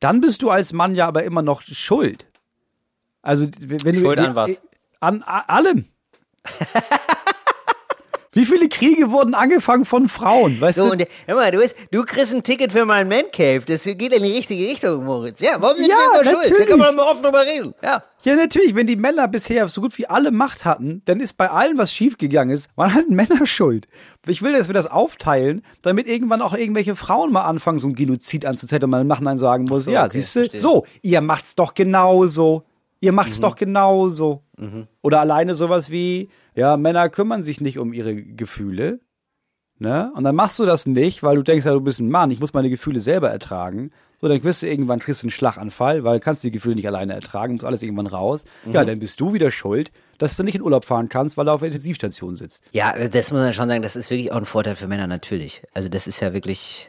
dann bist du als Mann ja aber immer noch schuld. Also, wenn du. Schuld an was? An allem. Wie viele Kriege wurden angefangen von Frauen? Weißt So, du? und hör mal, du, bist, du kriegst ein Ticket für meinen Man Cave. Das geht in die richtige Richtung, Moritz. Ja, warum sind Ja, wir immer schuld? Da kann man mal offen drüber reden. Ja. Ja, natürlich, wenn die Männer bisher so gut wie alle Macht hatten, dann ist bei allem, was schiefgegangen ist, waren halt Männer schuld. Ich will, dass wir das aufteilen, damit irgendwann auch irgendwelche Frauen mal anfangen, so ein Genozid anzuzetteln und man im Nachhinein sagen muss, so, ja, okay, siehst du, so, ihr macht's doch genauso. Ihr macht's Mhm. doch genauso. Oder alleine sowas wie, ja, Männer kümmern sich nicht um ihre Gefühle. Ne? Und dann machst du das nicht, weil du denkst, ja, du bist ein Mann, ich muss meine Gefühle selber ertragen. So, dann wirst du irgendwann kriegst du einen Schlaganfall, weil du kannst die Gefühle nicht alleine ertragen, muss alles irgendwann raus. Ja, Mhm. dann bist du wieder schuld, dass du nicht in Urlaub fahren kannst, weil du auf der Intensivstation sitzt. Ja, das muss man schon sagen, das ist wirklich auch ein Vorteil für Männer, natürlich. Also das ist ja wirklich,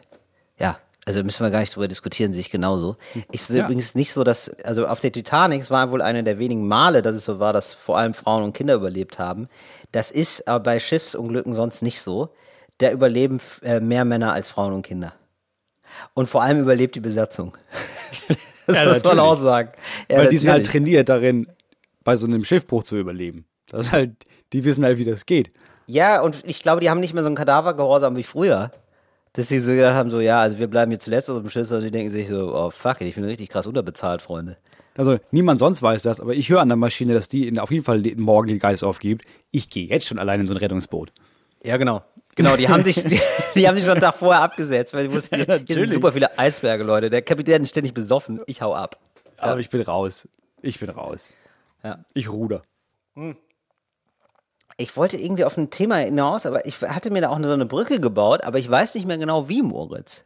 ja, also müssen wir gar nicht drüber diskutieren, sehe ich genauso. Ich sehe Ja. übrigens nicht so, dass, also auf der Titanic, es war wohl eine der wenigen Male, dass es so war, dass vor allem Frauen und Kinder überlebt haben. Das ist aber bei Schiffsunglücken sonst nicht so. Da überleben äh, mehr Männer als Frauen und Kinder. Und vor allem überlebt die Besatzung. das Ja, muss man natürlich. auch sagen. Ja, weil die sind halt natürlich. trainiert darin, bei so einem Schiffbruch zu überleben. Das ist halt, die wissen halt, wie das geht. Ja, und ich glaube, die haben nicht mehr so einen Kadavergehorsam wie früher. Dass sie so gedacht haben, so, ja, also wir bleiben hier zuletzt auf dem Schiff, und die denken sich so, oh fuck, ich bin richtig krass unterbezahlt, Freunde. Also niemand sonst weiß das, aber ich höre an der Maschine, dass die in, auf jeden Fall morgen den Geist aufgibt. Ich gehe jetzt schon allein in so ein Rettungsboot. Ja, genau. Genau, die haben sich, die, die haben sich schon einen Tag vorher abgesetzt, weil die wussten, hier, hier sind super viele Eisberge, Leute. Der Kapitän ist ständig besoffen, ich hau ab. Aber ich bin raus. Ich bin raus. Ja. Ich ruder. Ich wollte irgendwie auf ein Thema hinaus, aber ich hatte mir da auch so eine Brücke gebaut, aber ich weiß nicht mehr genau wie, Moritz.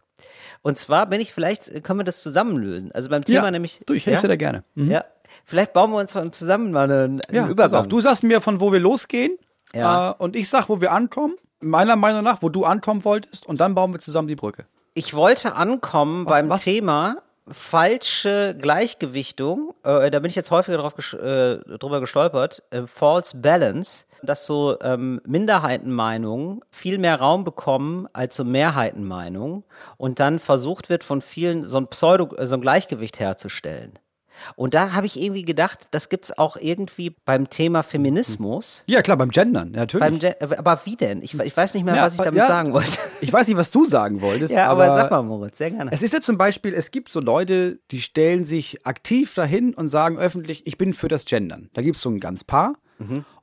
Und zwar bin ich, vielleicht können wir das zusammenlösen. Also beim Thema ja, nämlich. du, ich helfe ja? dir da gerne. Mhm. Ja. Vielleicht bauen wir uns zusammen mal einen, einen Ja, Übergang. auf. Du sagst mir, von wo wir losgehen. Ja. Äh, und ich sag, wo wir ankommen. Meiner Meinung nach, wo du ankommen wolltest. Und dann bauen wir zusammen die Brücke. Ich wollte ankommen beim was? Thema falsche Gleichgewichtung. Äh, da bin ich jetzt häufiger drauf gesch äh, drüber gestolpert. Äh, False Balance. Dass so ähm, Minderheitenmeinungen viel mehr Raum bekommen als so Mehrheitenmeinungen und dann versucht wird von vielen so ein Pseudo, äh, so ein Gleichgewicht herzustellen. Und da habe ich irgendwie gedacht, das gibt's auch irgendwie beim Thema Feminismus. Ja, klar, beim Gendern, natürlich. Beim Gen äh, aber wie denn? Ich, ich weiß nicht mehr, Ja, was ich damit ja. sagen wollte. ich weiß nicht, was du sagen wolltest. Ja, aber, aber sag mal, Moritz, sehr gerne. Es ist ja zum Beispiel, es gibt so Leute, die stellen sich aktiv dahin und sagen öffentlich, ich bin für das Gendern. Da gibt es so ein ganz Paar.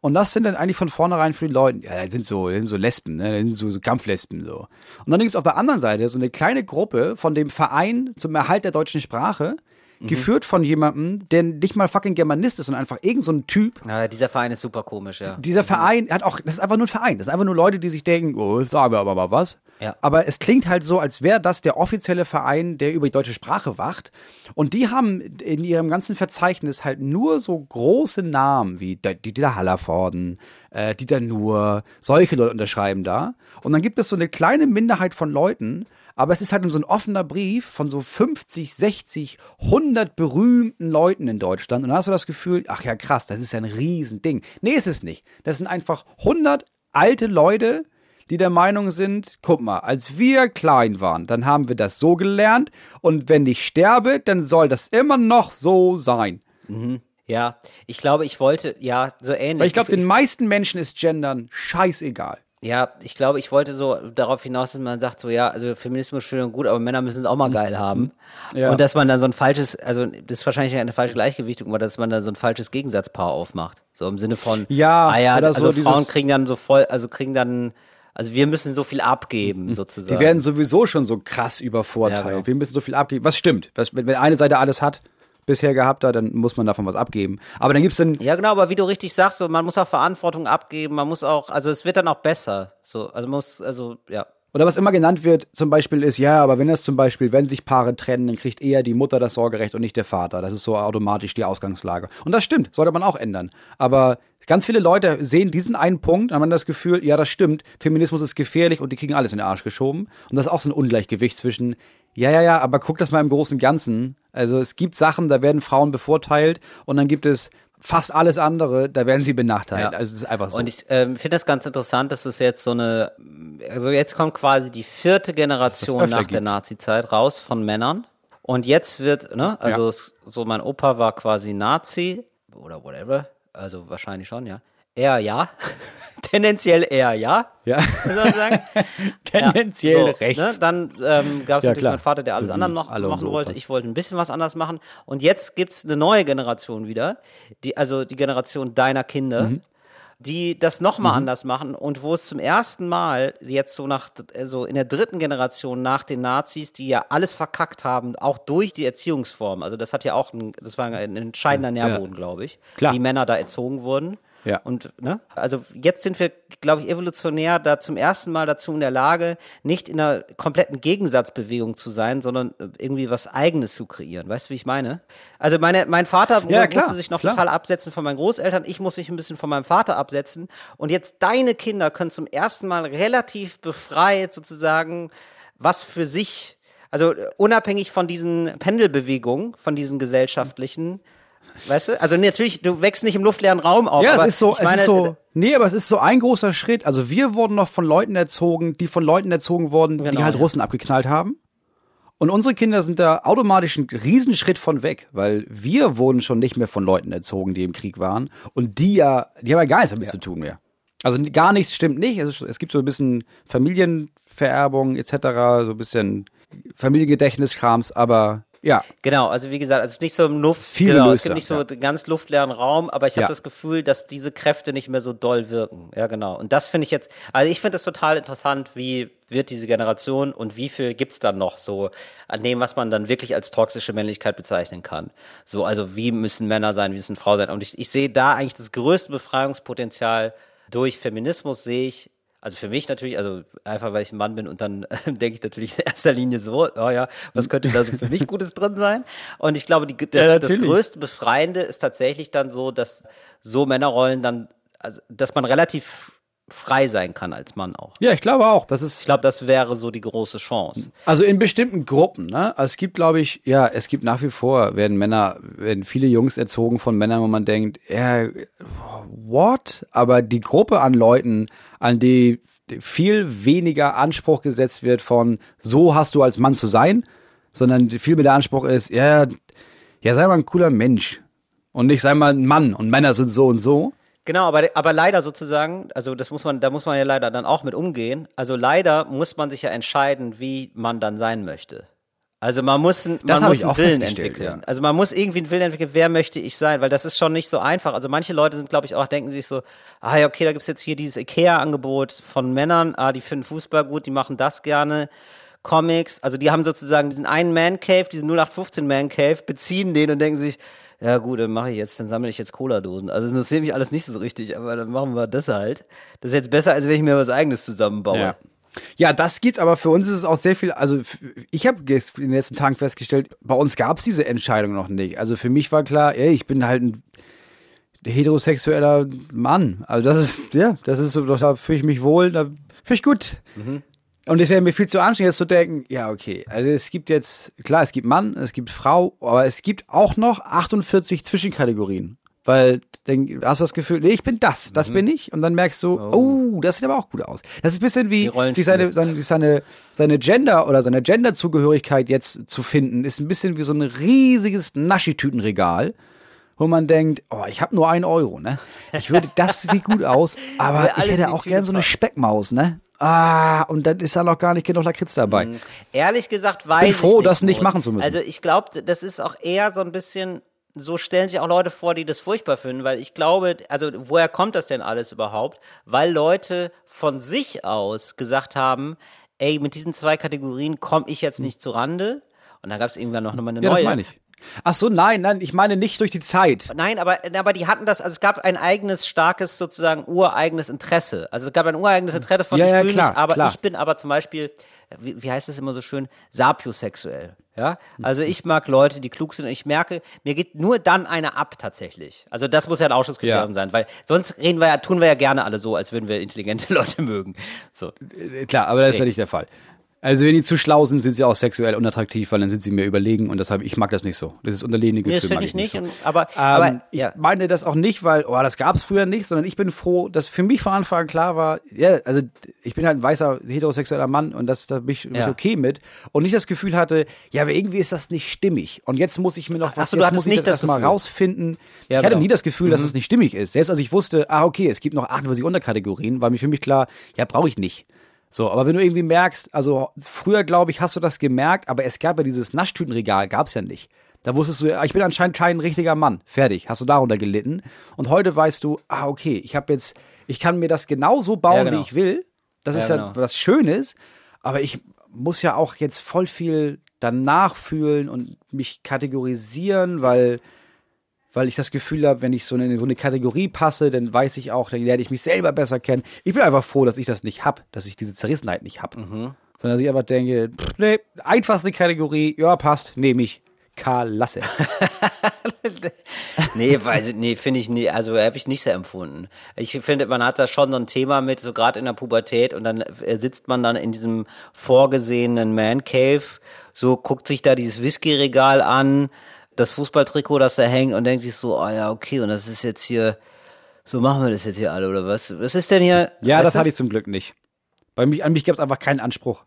Und das sind dann eigentlich von vornherein für die Leute, ja, das sind so, das sind so Lesben, ne? das sind so, Kampflesben so. Und dann gibt es auf der anderen Seite so eine kleine Gruppe von dem Verein zum Erhalt der deutschen Sprache, geführt von jemandem, der nicht mal fucking Germanist ist, sondern einfach irgend so ein Typ. Ja, dieser Verein ist super komisch, ja. Dieser Verein hat auch, das ist einfach nur ein Verein. Das sind einfach nur Leute, die sich denken, oh, sagen wir aber mal was. Ja. Aber es klingt halt so, als wäre das der offizielle Verein, der über die deutsche Sprache wacht. Und die haben in ihrem ganzen Verzeichnis halt nur so große Namen wie Dieter Hallervorden, äh, Dieter Nuhr, solche Leute unterschreiben da. Und dann gibt es so eine kleine Minderheit von Leuten, aber es ist halt so ein offener Brief von so 50, 60, 100 berühmten Leuten in Deutschland. Und dann hast du das Gefühl, ach ja, krass, das ist ja ein Riesending. Nee, ist es nicht. Das sind einfach 100 alte Leute, die der Meinung sind, guck mal, als wir klein waren, dann haben wir das so gelernt und wenn ich sterbe, dann soll das immer noch so sein. Ja, ich glaube, ich wollte, ja, so ähnlich. Weil ich glaube, den meisten Menschen ist Gendern scheißegal. Ja, ich glaube, ich wollte so darauf hinaus, dass man sagt, so ja, also Feminismus schön und gut, aber Männer müssen es auch mal geil haben. Mhm. Ja. Und dass man dann so ein falsches, also das ist wahrscheinlich eine falsche Gleichgewichtung, aber dass man dann so ein falsches Gegensatzpaar aufmacht. So im Sinne von, Ja, ah ja, also so Frauen kriegen dann so voll, also kriegen dann, also wir müssen so viel abgeben, sozusagen. Mhm. Die werden sowieso schon so krass übervorteilt. Ja, genau. Wir müssen so viel abgeben. Was stimmt? Was, wenn, eine Seite alles hat, bisher gehabt hat, dann muss man davon was abgeben. Aber dann gibt's dann, Ja, genau, aber wie du richtig sagst, so, man muss auch Verantwortung abgeben, man muss auch, also es wird dann auch besser. So, also muss, also, ja. Oder was immer genannt wird, zum Beispiel ist, ja, aber wenn das zum Beispiel, wenn sich Paare trennen, dann kriegt eher die Mutter das Sorgerecht und nicht der Vater. Das ist so automatisch die Ausgangslage. Und das stimmt, sollte man auch ändern. Aber ganz viele Leute sehen diesen einen Punkt und haben dann das Gefühl, ja, das stimmt, Feminismus ist gefährlich und die kriegen alles in den Arsch geschoben. Und das ist auch so ein Ungleichgewicht zwischen, ja, ja, ja, aber guck das mal im Großen und Ganzen. Also es gibt Sachen, da werden Frauen bevorteilt und dann gibt es fast alles andere, da werden sie benachteiligt. Ja. Also es ist einfach so. Und ich ähm, finde das ganz interessant, dass es jetzt so eine, also jetzt kommt quasi die vierte Generation nach der gibt. Nazi-Zeit raus von Männern. Und jetzt wird, ne, also es, so mein Opa war quasi Nazi oder whatever, also wahrscheinlich schon, ja. Er ja, tendenziell eher ja, ja, muss man sagen. tendenziell Ja, so, rechts. Ne? Dann ähm, gab es Ja, natürlich klar. meinen Vater, der alles So andere noch alle machen unsere wollte. Opas. Ich wollte ein bisschen was anders machen. Und jetzt gibt's eine neue Generation wieder, die, also die Generation deiner Kinder. Mhm. Die das nochmal anders machen und wo es zum ersten Mal jetzt so nach, also in der dritten Generation nach den Nazis, die ja alles verkackt haben, auch durch die Erziehungsform. Also das hat ja auch, ein, das war ein entscheidender Nährboden, glaube ich, Klar. wie Männer da erzogen wurden. Ja. Und ne, also jetzt sind wir, glaube ich, evolutionär da zum ersten Mal dazu in der Lage, nicht in einer kompletten Gegensatzbewegung zu sein, sondern äh, irgendwie was Eigenes zu kreieren. Weißt du, wie ich meine? Also meine, mein Vater Ja, musste klar, sich noch klar. total absetzen von meinen Großeltern. Ich muss mich ein bisschen von meinem Vater absetzen. Und jetzt deine Kinder können zum ersten Mal relativ befreit sozusagen was für sich, also äh, unabhängig von diesen Pendelbewegungen, von diesen gesellschaftlichen. Weißt du? Also natürlich, du wächst nicht im luftleeren Raum auf. Ja, es ist so, ich meine, es ist so, nee, aber es ist so ein großer Schritt. Also wir wurden noch von Leuten erzogen, die von Leuten erzogen wurden, die Genau, halt ja. Russen abgeknallt haben. Und unsere Kinder sind da automatisch einen Riesenschritt von weg, weil wir wurden schon nicht mehr von Leuten erzogen, die im Krieg waren. Und die ja, die haben ja gar nichts damit zu tun mehr. Also gar nichts stimmt nicht. Es, ist, es gibt so ein bisschen Familienvererbung etc., so ein bisschen Familiengedächtniskrams, aber ja, Genau, also wie gesagt, es ist nicht so im Luft, Viel genau, es gibt nicht so ja. ganz luftleeren Raum, aber ich habe Ja. das Gefühl, dass diese Kräfte nicht mehr so doll wirken. Ja, genau. Und das finde ich jetzt, also ich finde das total interessant, wie wird diese Generation und wie viel gibt's dann noch so an dem, was man dann wirklich als toxische Männlichkeit bezeichnen kann. So, also wie müssen Männer sein, wie müssen Frauen sein. Und ich, ich sehe da eigentlich das größte Befreiungspotenzial durch Feminismus sehe ich also für mich natürlich, also einfach weil ich ein Mann bin und dann denke ich natürlich in erster Linie so, oh ja, was könnte da so für mich Gutes drin sein? Und ich glaube, die, das, Ja, das größte Befreiende ist tatsächlich dann so, dass so Männerrollen dann, also dass man relativ frei sein kann als Mann auch. ja, ich glaube auch. Das ist Ich glaube, das wäre so die große Chance. Also in bestimmten Gruppen, ne? Also es gibt, glaube ich, ja, es gibt nach wie vor, werden Männer, werden viele Jungs erzogen von Männern, wo man denkt, ja, what? Aber die Gruppe an Leuten, an die viel weniger Anspruch gesetzt wird von, so hast du als Mann zu sein, sondern viel mehr der Anspruch ist, ja, ja, sei mal ein cooler Mensch. Und nicht sei mal ein Mann und Männer sind so und so. Genau, aber, aber leider sozusagen, also das muss man, da muss man ja leider dann auch mit umgehen. Also leider muss man sich ja entscheiden, wie man dann sein möchte. Also man muss, ein- man muss einen Willen entwickeln. ja. Also man muss irgendwie einen Willen entwickeln, wer möchte ich sein, weil das ist schon nicht so einfach. Also manche Leute sind, glaube ich, auch, denken sich so, ah ja, okay, da gibt's jetzt hier dieses IKEA-Angebot von Männern, ah, die finden Fußball gut, die machen das gerne. Comics, also die haben sozusagen diesen einen Man Cave, diesen 0815 Man Cave, beziehen den und denken sich, ja gut, dann mache ich jetzt, dann sammle ich jetzt Cola-Dosen. Also das interessiert mich alles nicht so richtig, aber dann machen wir das halt. Das ist jetzt besser, als wenn ich mir was eigenes zusammenbaue. Ja. Ja, das geht's, aber für uns ist es auch sehr viel, also ich habe in den letzten Tagen festgestellt, bei uns gab's diese Entscheidung noch nicht. Also für mich war klar, ey, ich bin halt ein heterosexueller Mann. Also das ist, ja, das ist so, da fühle ich mich wohl, da fühle ich gut. Und es wäre mir viel zu anstrengend, jetzt zu denken, ja, okay, also es gibt jetzt, klar, es gibt Mann, es gibt Frau, aber es gibt auch noch 48 Zwischenkategorien. Weil dann hast du das Gefühl, nee, ich bin das, das bin ich. Und dann merkst du, oh. das sieht aber auch gut aus. Das ist ein bisschen wie, sich seine, seine, seine, seine Gender oder seine Genderzugehörigkeit jetzt zu finden, ist ein bisschen wie so ein riesiges Naschitütenregal wo man denkt, oh, ich habe nur einen Euro, ne? Ich würde, das sieht gut aus, aber ich hätte auch gern so eine Speckmaus, ne? Ah, und dann ist da noch gar nicht genug Lakritz dabei. Ehrlich gesagt weiß Bin ich froh, nicht, das nicht machen zu müssen. Also ich glaube, das ist auch eher so ein bisschen, so stellen sich auch Leute vor, die das furchtbar finden, weil ich glaube, also woher kommt das denn alles überhaupt? Weil Leute von sich aus gesagt haben, ey, mit diesen zwei Kategorien komme ich jetzt nicht zu Rande. Und dann gab es irgendwann noch mal eine Ja, neue. das meine ich. Ach so, nein, nein, ich meine nicht durch die Zeit. Nein, aber, aber die hatten das, also es gab ein eigenes, starkes, sozusagen ureigenes Interesse. Also es gab ein ureigenes Interesse von Ja, ich ja, fühle klar, mich, aber klar. ich bin aber zum Beispiel, wie, wie heißt es immer so schön, sapiosexuell. Ja, also ich mag Leute, die klug sind und ich merke, mir geht nur dann einer ab tatsächlich. Also das muss ja ein Ausschlusskriterium Ja. sein, weil sonst reden wir ja, tun wir ja gerne alle so, als würden wir intelligente Leute mögen. So. Äh, Klar, aber das ist ja nicht der Fall. Also wenn die zu schlau sind, sind sie auch sexuell unattraktiv, weil dann sind sie mir überlegen und deshalb, ich mag das nicht so. Das ist unterlegene Nee, das Gefühl, finde ich nicht, so. und, aber, Ähm, aber ich ja. meine das auch nicht, weil, oh, das gab es früher nicht, sondern ich bin froh, dass für mich von Anfang an klar war, ja, also ich bin halt ein weißer heterosexueller Mann und das, da bin ich, bin ich Ja. okay mit und nicht das Gefühl hatte, ja, aber irgendwie ist das nicht stimmig und jetzt muss ich mir noch Ach was, so, du jetzt muss ich nicht das das Gefühl. rausfinden. Ja, ich hatte genau. nie das Gefühl, dass es nicht stimmig ist. Selbst als ich wusste, ah, okay, es gibt noch 48 Unterkategorien, war mir für mich klar, ja, brauche ich nicht. So, aber wenn du irgendwie merkst, also früher, glaube ich, hast du das gemerkt, aber es gab ja dieses Naschtütenregal, gab es ja nicht. Da wusstest du, ich bin anscheinend kein richtiger Mann. Fertig, hast du darunter gelitten. Und heute weißt du, ah, okay, ich habe jetzt, ich kann mir das genauso bauen, Ja, genau. wie ich will. Das Ja, ist ja genau. was Schönes, aber ich muss ja auch jetzt voll viel danach fühlen und mich kategorisieren, weil weil ich das Gefühl habe, wenn ich so in so eine Kategorie passe, dann weiß ich auch, dann lerne ich mich selber besser kennen. Ich bin einfach froh, dass ich das nicht hab, dass ich diese Zerrissenheit nicht hab. Mhm. Sondern dass ich einfach denke, pff, nee, einfachste Kategorie, ja, passt, nehme ich. Karl Lasse. Nee, weiß ich, nee, finde ich nie, also habe ich nicht so empfunden. Ich finde, man hat da schon so ein Thema mit, so gerade in der Pubertät und dann äh, sitzt man dann in diesem vorgesehenen Man Cave, so guckt sich da dieses Whisky-Regal an, das Fußballtrikot, das da hängt und denkt sich so, ah ja, okay, und das ist jetzt hier, so machen wir das jetzt hier alle, oder was? Was ist denn hier? Ja, das du? hatte ich zum Glück nicht. Bei mich, an mich gab es einfach keinen Anspruch.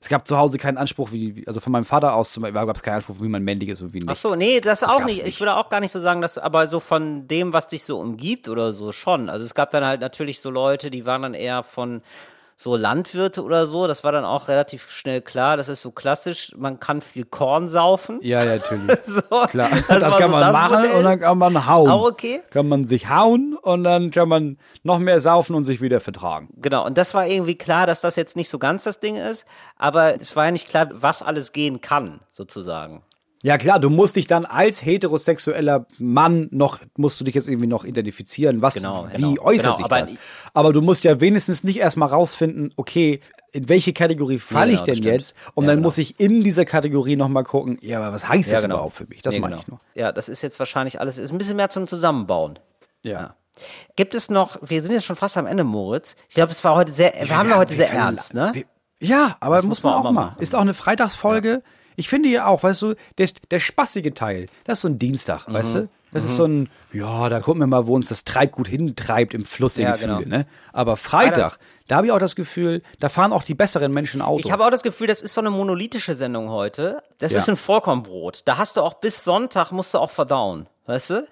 Es gab zu Hause keinen Anspruch, wie, also von meinem Vater aus zum Beispiel gab es keinen Anspruch, wie man männlich ist und wie nicht. Ach so, nee, das, auch gab's nicht. Ich würde auch gar nicht so sagen, dass, aber so von dem, was dich so umgibt oder so schon. Also es gab dann halt natürlich so Leute, die waren dann eher von so Landwirte oder so. Das war dann auch relativ schnell klar. Das ist so klassisch. Man kann viel Korn saufen. Ja, ja, natürlich. So, Klar, das das, kann so man das machen Modell. und dann kann man hauen. Auch okay. Kann man sich hauen und dann kann man noch mehr saufen und sich wieder vertragen. Genau. Und das war irgendwie klar, dass das jetzt nicht so ganz das Ding ist. Aber es war ja nicht klar, was alles gehen kann, sozusagen. Ja klar, du musst dich dann als heterosexueller Mann noch, musst du dich jetzt irgendwie noch identifizieren, was, Genau, wie genau. äußert Genau, sich aber- das? Aber du musst ja wenigstens nicht erstmal rausfinden, okay, in welche Kategorie falle genau, ich denn das stimmt. jetzt? Und Ja, dann genau. muss ich in dieser Kategorie nochmal gucken, ja, aber was heißt das überhaupt für mich? Das Nee, meine genau. ich nur. Ja, das ist jetzt wahrscheinlich alles, ist ein bisschen mehr zum Zusammenbauen. Ja. Gibt es noch, wir sind jetzt schon fast am Ende, Moritz. Ich glaube, es war heute sehr, wir haben ja heute sehr ernst, ne? wir- Ja, aber muss man auch, mal. machen. Ist auch eine Freitagsfolge. Ich finde ja auch, weißt du, der, der spaßige Teil, das ist so ein Dienstag, Mhm. weißt du? Das ist so ein, ja, da gucken wir mal, wo uns das Treibgut hintreibt im Fluss der Ja, Gefühle, genau. ne? Aber Freitag, das- da habe ich auch das Gefühl, da fahren auch die besseren Menschen Auto. Ich habe auch das Gefühl, das ist so eine monolithische Sendung heute. Das Ja. ist ein Vollkornbrot. Da hast du auch bis Sonntag musst du auch verdauen, weißt du?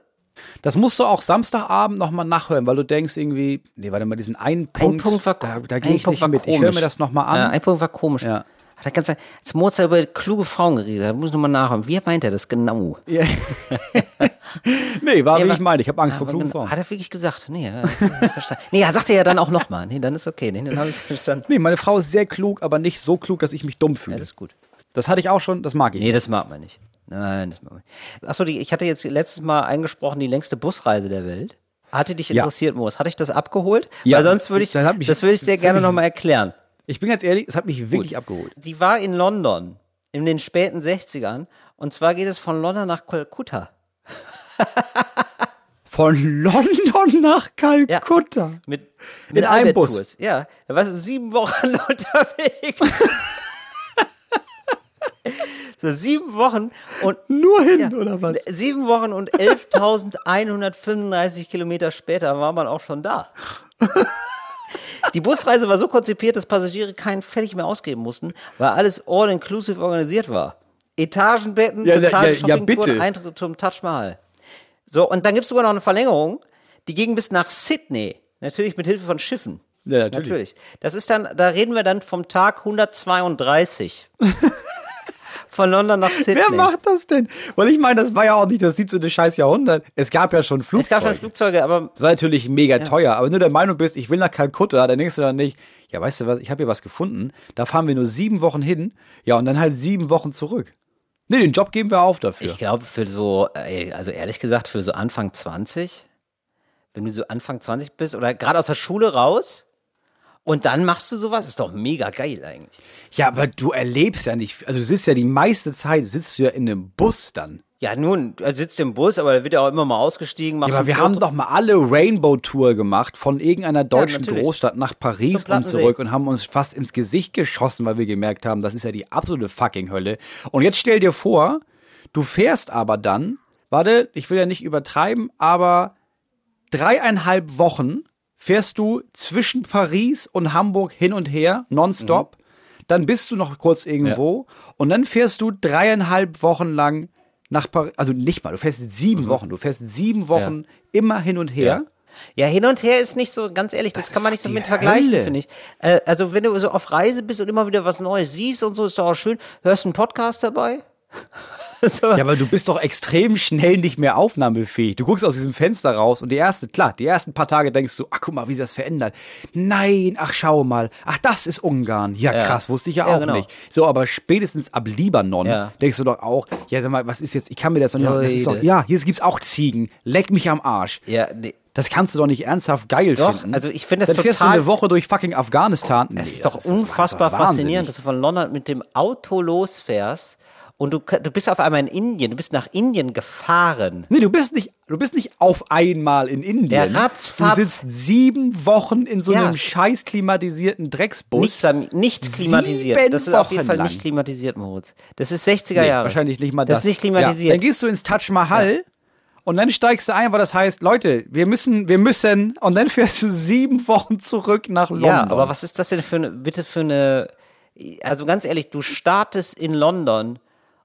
das musst du auch Samstagabend nochmal nachhören, weil du denkst irgendwie, nee, warte mal, diesen einen Punkt, Ein Punkt war, da, da gehe ich nicht mit. Ich höre komisch. mir das nochmal an. Ja, ein Punkt war komisch. Ja. Hat er ganz, als Mozart über kluge Frauen geredet, da muss ich nochmal nachhören. Wie meint er das genau? Ja. nee, war Ja, wie ich meine. Ich habe Angst vor klugen genau, Frauen. Hat er wirklich gesagt? Nee, ja, ich verstanden. nee, er sagte ja dann auch nochmal. Nee, dann ist okay. Nee, dann habe ich es verstanden. Nee, meine Frau ist sehr klug, aber nicht so klug, dass ich mich dumm Ja, fühle. das ist gut. das hatte ich auch schon, das mag ich. Nee, das mag man nicht. Nein, das mag man nicht. Achso, die, ich hatte jetzt letztes Mal eingesprochen, die längste Busreise der Welt. Hatte dich Ja. interessiert, Moos? Hatte ich das abgeholt? Ja, Weil sonst würde ich, das mich- das würde ich dir gerne nochmal erklären. Ich bin ganz ehrlich, es hat mich wirklich abgeholt. Die war in London in den späten 60ern. Und zwar geht es von London nach Kalkutta. Von London nach Kalkutta. Mit, In mit einem Albert Bus. Tours. Ja, da warst du sieben Wochen unterwegs. so sieben Wochen und Nur hin, ja, oder was? sieben Wochen und 11.135 Kilometer später war man auch schon da. Die Busreise war so konzipiert, dass Passagiere keinen Pfennig mehr ausgeben mussten, weil alles all-inclusive organisiert war. Etagenbetten, Ja, bezahlte ja, ja. Eintritt zum Taj Mahal. So, und dann gibt es sogar noch eine Verlängerung, die ging bis nach Sydney. Natürlich mit Hilfe von Schiffen. Ja, natürlich. Das ist dann, da reden wir dann vom Tag 132. von London nach Sydney. Wer macht das denn? Weil ich meine, das war ja auch nicht das 17. scheiß Jahrhundert. Es gab ja schon Flugzeuge. es gab schon Flugzeuge, aber Das war natürlich mega teuer, aber wenn du der Meinung bist, ich will nach Kalkutta, dann denkst du dann nicht, ja, weißt du was, ich habe hier was gefunden, da fahren wir nur sieben Wochen hin, ja, und dann halt sieben Wochen zurück. Nee, den Job geben wir auf dafür. ich glaube, für so, äh, also ehrlich gesagt, für so Anfang 20, wenn du so Anfang 20 bist oder gerade aus der Schule raus und dann machst du sowas, ist doch mega geil eigentlich. ja, aber du erlebst ja nicht, also du sitzt ja die meiste Zeit, sitzt du ja in einem Bus dann. Ja, nun, er sitzt im Bus, aber da wird ja auch immer mal ausgestiegen. Ja, aber wir Foto. haben doch mal alle Rainbow-Tour gemacht von irgendeiner deutschen natürlich. Großstadt nach Paris und zurück und haben uns fast ins Gesicht geschossen, weil wir gemerkt haben, das ist ja die absolute fucking Hölle. Und jetzt stell dir vor, du fährst aber dann, warte, ich will ja nicht übertreiben, aber dreieinhalb Wochen fährst du zwischen Paris und Hamburg hin und her, nonstop. Dann bist du noch kurz irgendwo und dann fährst du dreieinhalb Wochen lang nach Paris, also nicht mal, du fährst sieben Wochen, du fährst sieben Wochen immer hin und her. Ja, hin und her ist nicht so, ganz ehrlich, das, Das kann man nicht so mit vergleichen, finde ich. Äh, also, wenn du so auf Reise bist und immer wieder was Neues siehst und so, ist doch auch schön. Hörst du einen Podcast dabei? So. Ja, aber du bist doch extrem schnell nicht mehr aufnahmefähig. Du guckst aus diesem Fenster raus und die erste, klar, die ersten paar Tage denkst du, ach guck mal, wie sich das verändert. Nein, ach schau mal, ach das ist Ungarn. Ja, Ja. krass, wusste ich ja, Ja, auch genau. nicht. So, aber spätestens ab Libanon Ja. denkst du doch auch, ja, sag mal, was ist jetzt, ich kann mir das doch nicht, das ist doch, ja, hier gibt's auch Ziegen, leck mich am Arsch. Ja, nee. Das kannst du doch nicht ernsthaft geil Doch, finden. also ich finde das Dann fährst du total- eine Woche durch fucking Afghanistan. Es Nee, ist doch unfassbar faszinierend, dass du von London mit dem Auto losfährst und du, du bist auf einmal in Indien, du bist nach Indien gefahren. Nee, du bist nicht, du bist nicht auf einmal in Indien. Der ratzfatz- Du sitzt sieben Wochen in so Ja. einem scheiß klimatisierten Drecksbus. Nichts, nichts klimatisiert. Sieben Das ist auf jeden Fall Wochen nicht lang. klimatisiert, Moritz. Das ist 60er Nee, Jahre. wahrscheinlich nicht mal das. das. ist nicht Ja, klimatisiert. dann gehst du ins Taj Mahal und dann steigst du ein, weil das heißt, Leute, wir müssen, wir müssen, und dann fährst du sieben Wochen zurück nach London. Ja, aber was ist das denn für eine, bitte für eine, also ganz ehrlich, du startest in London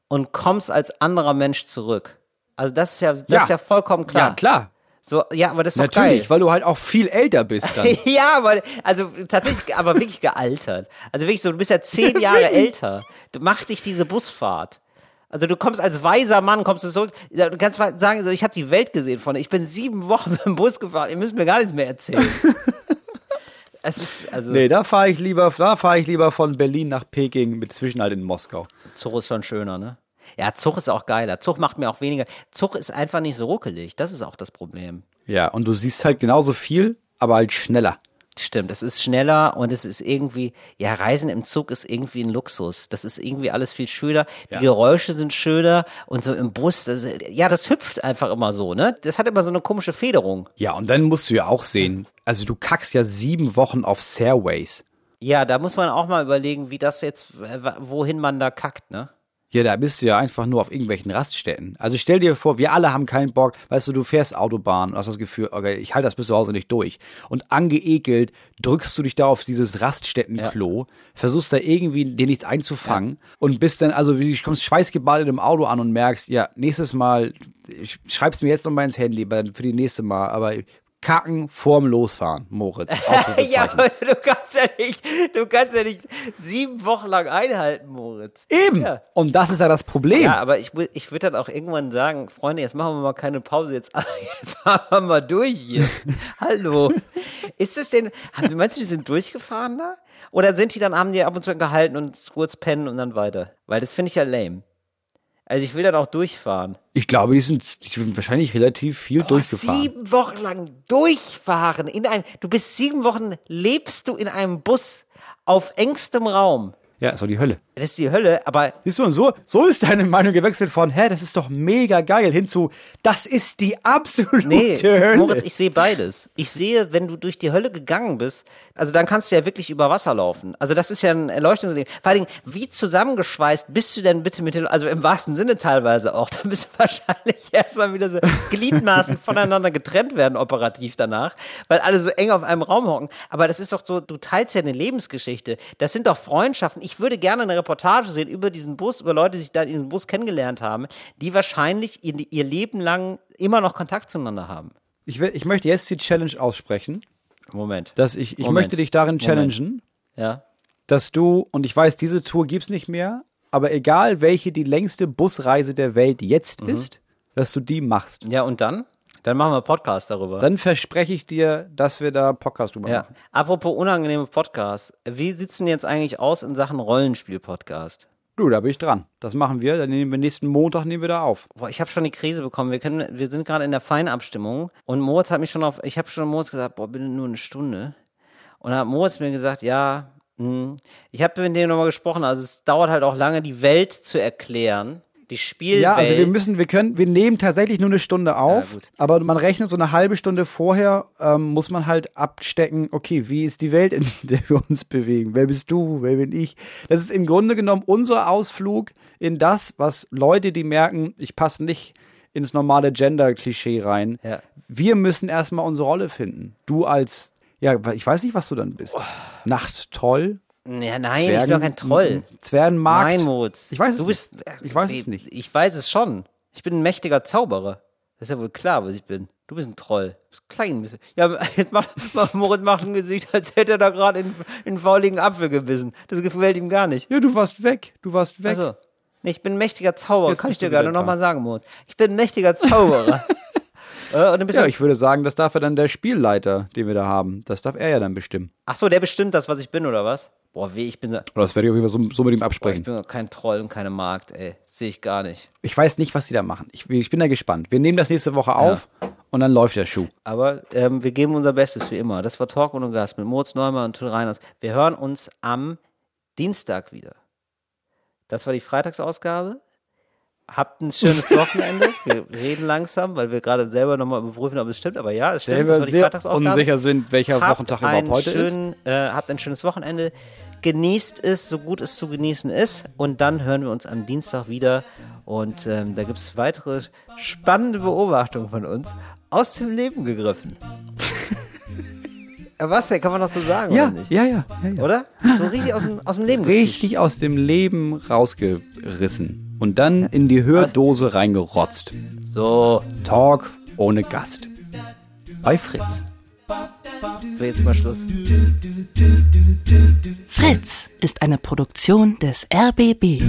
und kommst als anderer Mensch zurück. Also das ist ja, das Ja. ist ja vollkommen klar. Ja, klar. So, ja, aber das ist Natürlich, geil. weil du halt auch viel älter bist dann. ja, aber also tatsächlich, aber wirklich gealtert. Also wirklich so, du bist ja zehn Jahre älter. Du mach dich diese Busfahrt. Also du kommst als weiser Mann, kommst du zurück. Du kannst sagen, so, ich habe die Welt gesehen von. Ich bin sieben Wochen mit dem Bus gefahren. Ihr müsst mir gar nichts mehr erzählen. Es ist also Nee, da fahre ich lieber, da fahre ich lieber von Berlin nach Peking mit Zwischenhalt in Moskau. Zug ist schon schöner, ne? Ja, Zug ist auch geiler. Zug macht mir auch weniger. Zug ist einfach nicht so ruckelig. Das ist auch das Problem. Ja, und du siehst halt genauso viel, aber halt schneller. Stimmt, es ist schneller und es ist irgendwie, ja, Reisen im Zug ist irgendwie ein Luxus. Das ist irgendwie alles viel schöner. Die Ja. Geräusche sind schöner und so im Bus, das, ja, das hüpft einfach immer so, ne? Das hat immer so eine komische Federung. Ja, und dann musst du ja auch sehen, also du kackst ja sieben Wochen auf Stairways. Ja, da muss man auch mal überlegen, wie das jetzt, wohin man da kackt, ne? Ja, da bist du ja einfach nur auf irgendwelchen Raststätten. Also stell dir vor, wir alle haben keinen Bock, weißt du, du fährst Autobahn und hast das Gefühl, okay, ich halte das bis zu Hause nicht durch. Und angeekelt drückst du dich da auf dieses Raststättenklo, versuchst da irgendwie dir nichts einzufangen und bist dann, also wie du kommst schweißgebadet im Auto an und merkst, ja, nächstes Mal, ich schreib's mir jetzt nochmal ins Handy, für die nächste Mal, aber kacken vorm Losfahren, Moritz. ja, aber du kannst ja nicht, du kannst ja nicht sieben Wochen lang einhalten, Moritz. Eben. Ja. Und das ist ja das Problem. Ja, aber ich, ich würde dann auch irgendwann sagen, Freunde, jetzt machen wir mal keine Pause, jetzt, jetzt fahren wir mal durch hier. Hallo. Ist es denn, meinst du, die sind durchgefahren da? Oder sind die dann, haben die ab und zu gehalten und kurz pennen und dann weiter? Weil das finde ich ja lame. Also ich will dann auch durchfahren. Ich glaube, die sind, die sind wahrscheinlich relativ viel Boah, durchgefahren. Sieben Wochen lang durchfahren. In einem, du bist sieben Wochen, lebst du in einem Bus auf engstem Raum. Ja, ist doch die Hölle. Das ist die Hölle, aber Siehst du, und so, so ist deine Meinung gewechselt von, hä, das ist doch mega geil, hinzu, das ist die absolute Nee, Hölle. Moritz, ich sehe beides. Ich sehe, wenn du durch die Hölle gegangen bist, also dann kannst du ja wirklich über Wasser laufen. Also das ist ja ein Erleuchtungserlebnis. Vor allen Dingen, wie zusammengeschweißt bist du denn bitte mit den, also im wahrsten Sinne teilweise auch, da bist du wahrscheinlich erstmal wieder so Gliedmaßen voneinander getrennt werden operativ danach, weil alle so eng auf einem Raum hocken. Aber das ist doch so, du teilst ja eine Lebensgeschichte. Das sind doch Freundschaften. Ich würde gerne eine Reportage sehen über diesen Bus, über Leute, die sich da in diesem Bus kennengelernt haben, die wahrscheinlich ihr, ihr Leben lang immer noch Kontakt zueinander haben. Ich, will, ich möchte jetzt die Challenge aussprechen, Moment. dass ich, ich Moment. möchte dich darin challengen, Ja. dass du, und ich weiß, diese Tour gibt's nicht mehr, aber egal welche die längste Busreise der Welt jetzt Mhm. ist, dass du die machst. Ja, und dann? Dann machen wir Podcast darüber. Dann verspreche ich dir, dass wir da Podcast drüber ja. machen. Apropos unangenehme Podcasts. Wie sieht's denn jetzt eigentlich aus in Sachen Rollenspiel-Podcast? Du, da bin ich dran. Das machen wir. Dann nehmen wir nächsten Montag nehmen wir da auf. Boah, ich habe schon die Krise bekommen. Wir können, wir sind gerade in der Feinabstimmung und Moritz hat mich schon auf, ich habe schon Moritz gesagt, boah, bitte nur eine Stunde. Und dann hat Moritz mir gesagt, ja, hm. ich habe mit dem nochmal gesprochen, also es dauert halt auch lange, die Welt zu erklären, die Spielwelt. Ja, also wir müssen, wir können, wir nehmen tatsächlich nur eine Stunde auf, gut. aber man rechnet so eine halbe Stunde vorher, ähm, muss man halt abstecken, okay, wie ist die Welt, in der wir uns bewegen? Wer bist du? Wer bin ich? Das ist im Grunde genommen unser Ausflug in das, was Leute, die merken, ich passe nicht ins normale Gender-Klischee rein. Ja. Wir müssen erstmal unsere Rolle finden. Du als, ja, ich weiß nicht, was du dann bist. Oh. Nachttroll? Ja, nein, ich bin doch kein Troll. Zwergenmarkt? Nein, Moritz. Ich weiß es du bist, Ich weiß es nicht. Ich weiß es schon. Ich bin ein mächtiger Zauberer. Das ist ja wohl klar, was ich bin. Du bist ein Troll. Du bist klein. ein bisschen. Ja, jetzt macht, Moritz macht ein Gesicht, als hätte er da gerade in, in einen fauligen Apfel gebissen. Das gefällt ihm gar nicht. Ja, du warst weg. Du warst weg. Also, ich bin ein mächtiger Zauberer. Jetzt Kann ich dir gerne nochmal sagen, Moritz. Ich bin ein mächtiger Zauberer. äh, Ja, ich würde sagen, das darf ja dann der Spielleiter, den wir da haben, das darf er ja dann bestimmen. Ach so, der bestimmt das, was ich bin, oder was? Boah, weh, ich bin, boah, Oder das werde ich auf jeden Fall so, so mit ihm ich absprechen. bin doch kein Troll und keine Magd, ey. Sehe ich gar nicht. Ich weiß nicht, was sie da machen. Ich, ich bin da gespannt. Wir nehmen das nächste Woche auf und dann läuft der Schuh. Aber ähm, wir geben unser Bestes, wie immer. Das war Talk ohne Gast mit Moritz Neumann und Till Reiners. Wir hören uns am Dienstag wieder. Das war die Freitagsausgabe. Habt ein schönes Wochenende. Wir reden langsam, weil wir gerade selber nochmal überprüfen, ob es stimmt. Aber ja, es stimmt. Selber das war die sehr unsicher sind, welcher Habt Wochentag überhaupt heute ist. schönen, Äh, habt ein schönes Wochenende. Genießt es, so gut es zu genießen ist. Und dann hören wir uns am Dienstag wieder. Und ähm, da gibt es weitere spannende Beobachtungen von uns aus dem Leben gegriffen. ja, was denn? Kann man das so sagen, Ja, oder nicht? ja, ja, ja, ja. Oder? So richtig aus dem, aus dem Leben gefischt. Richtig aus dem Leben rausgerissen. Und dann in die Hördose reingerotzt. So, Talk ohne Gast. Bei Fritz. So jetzt mal Schluss. Fritz ist eine Produktion des RBB.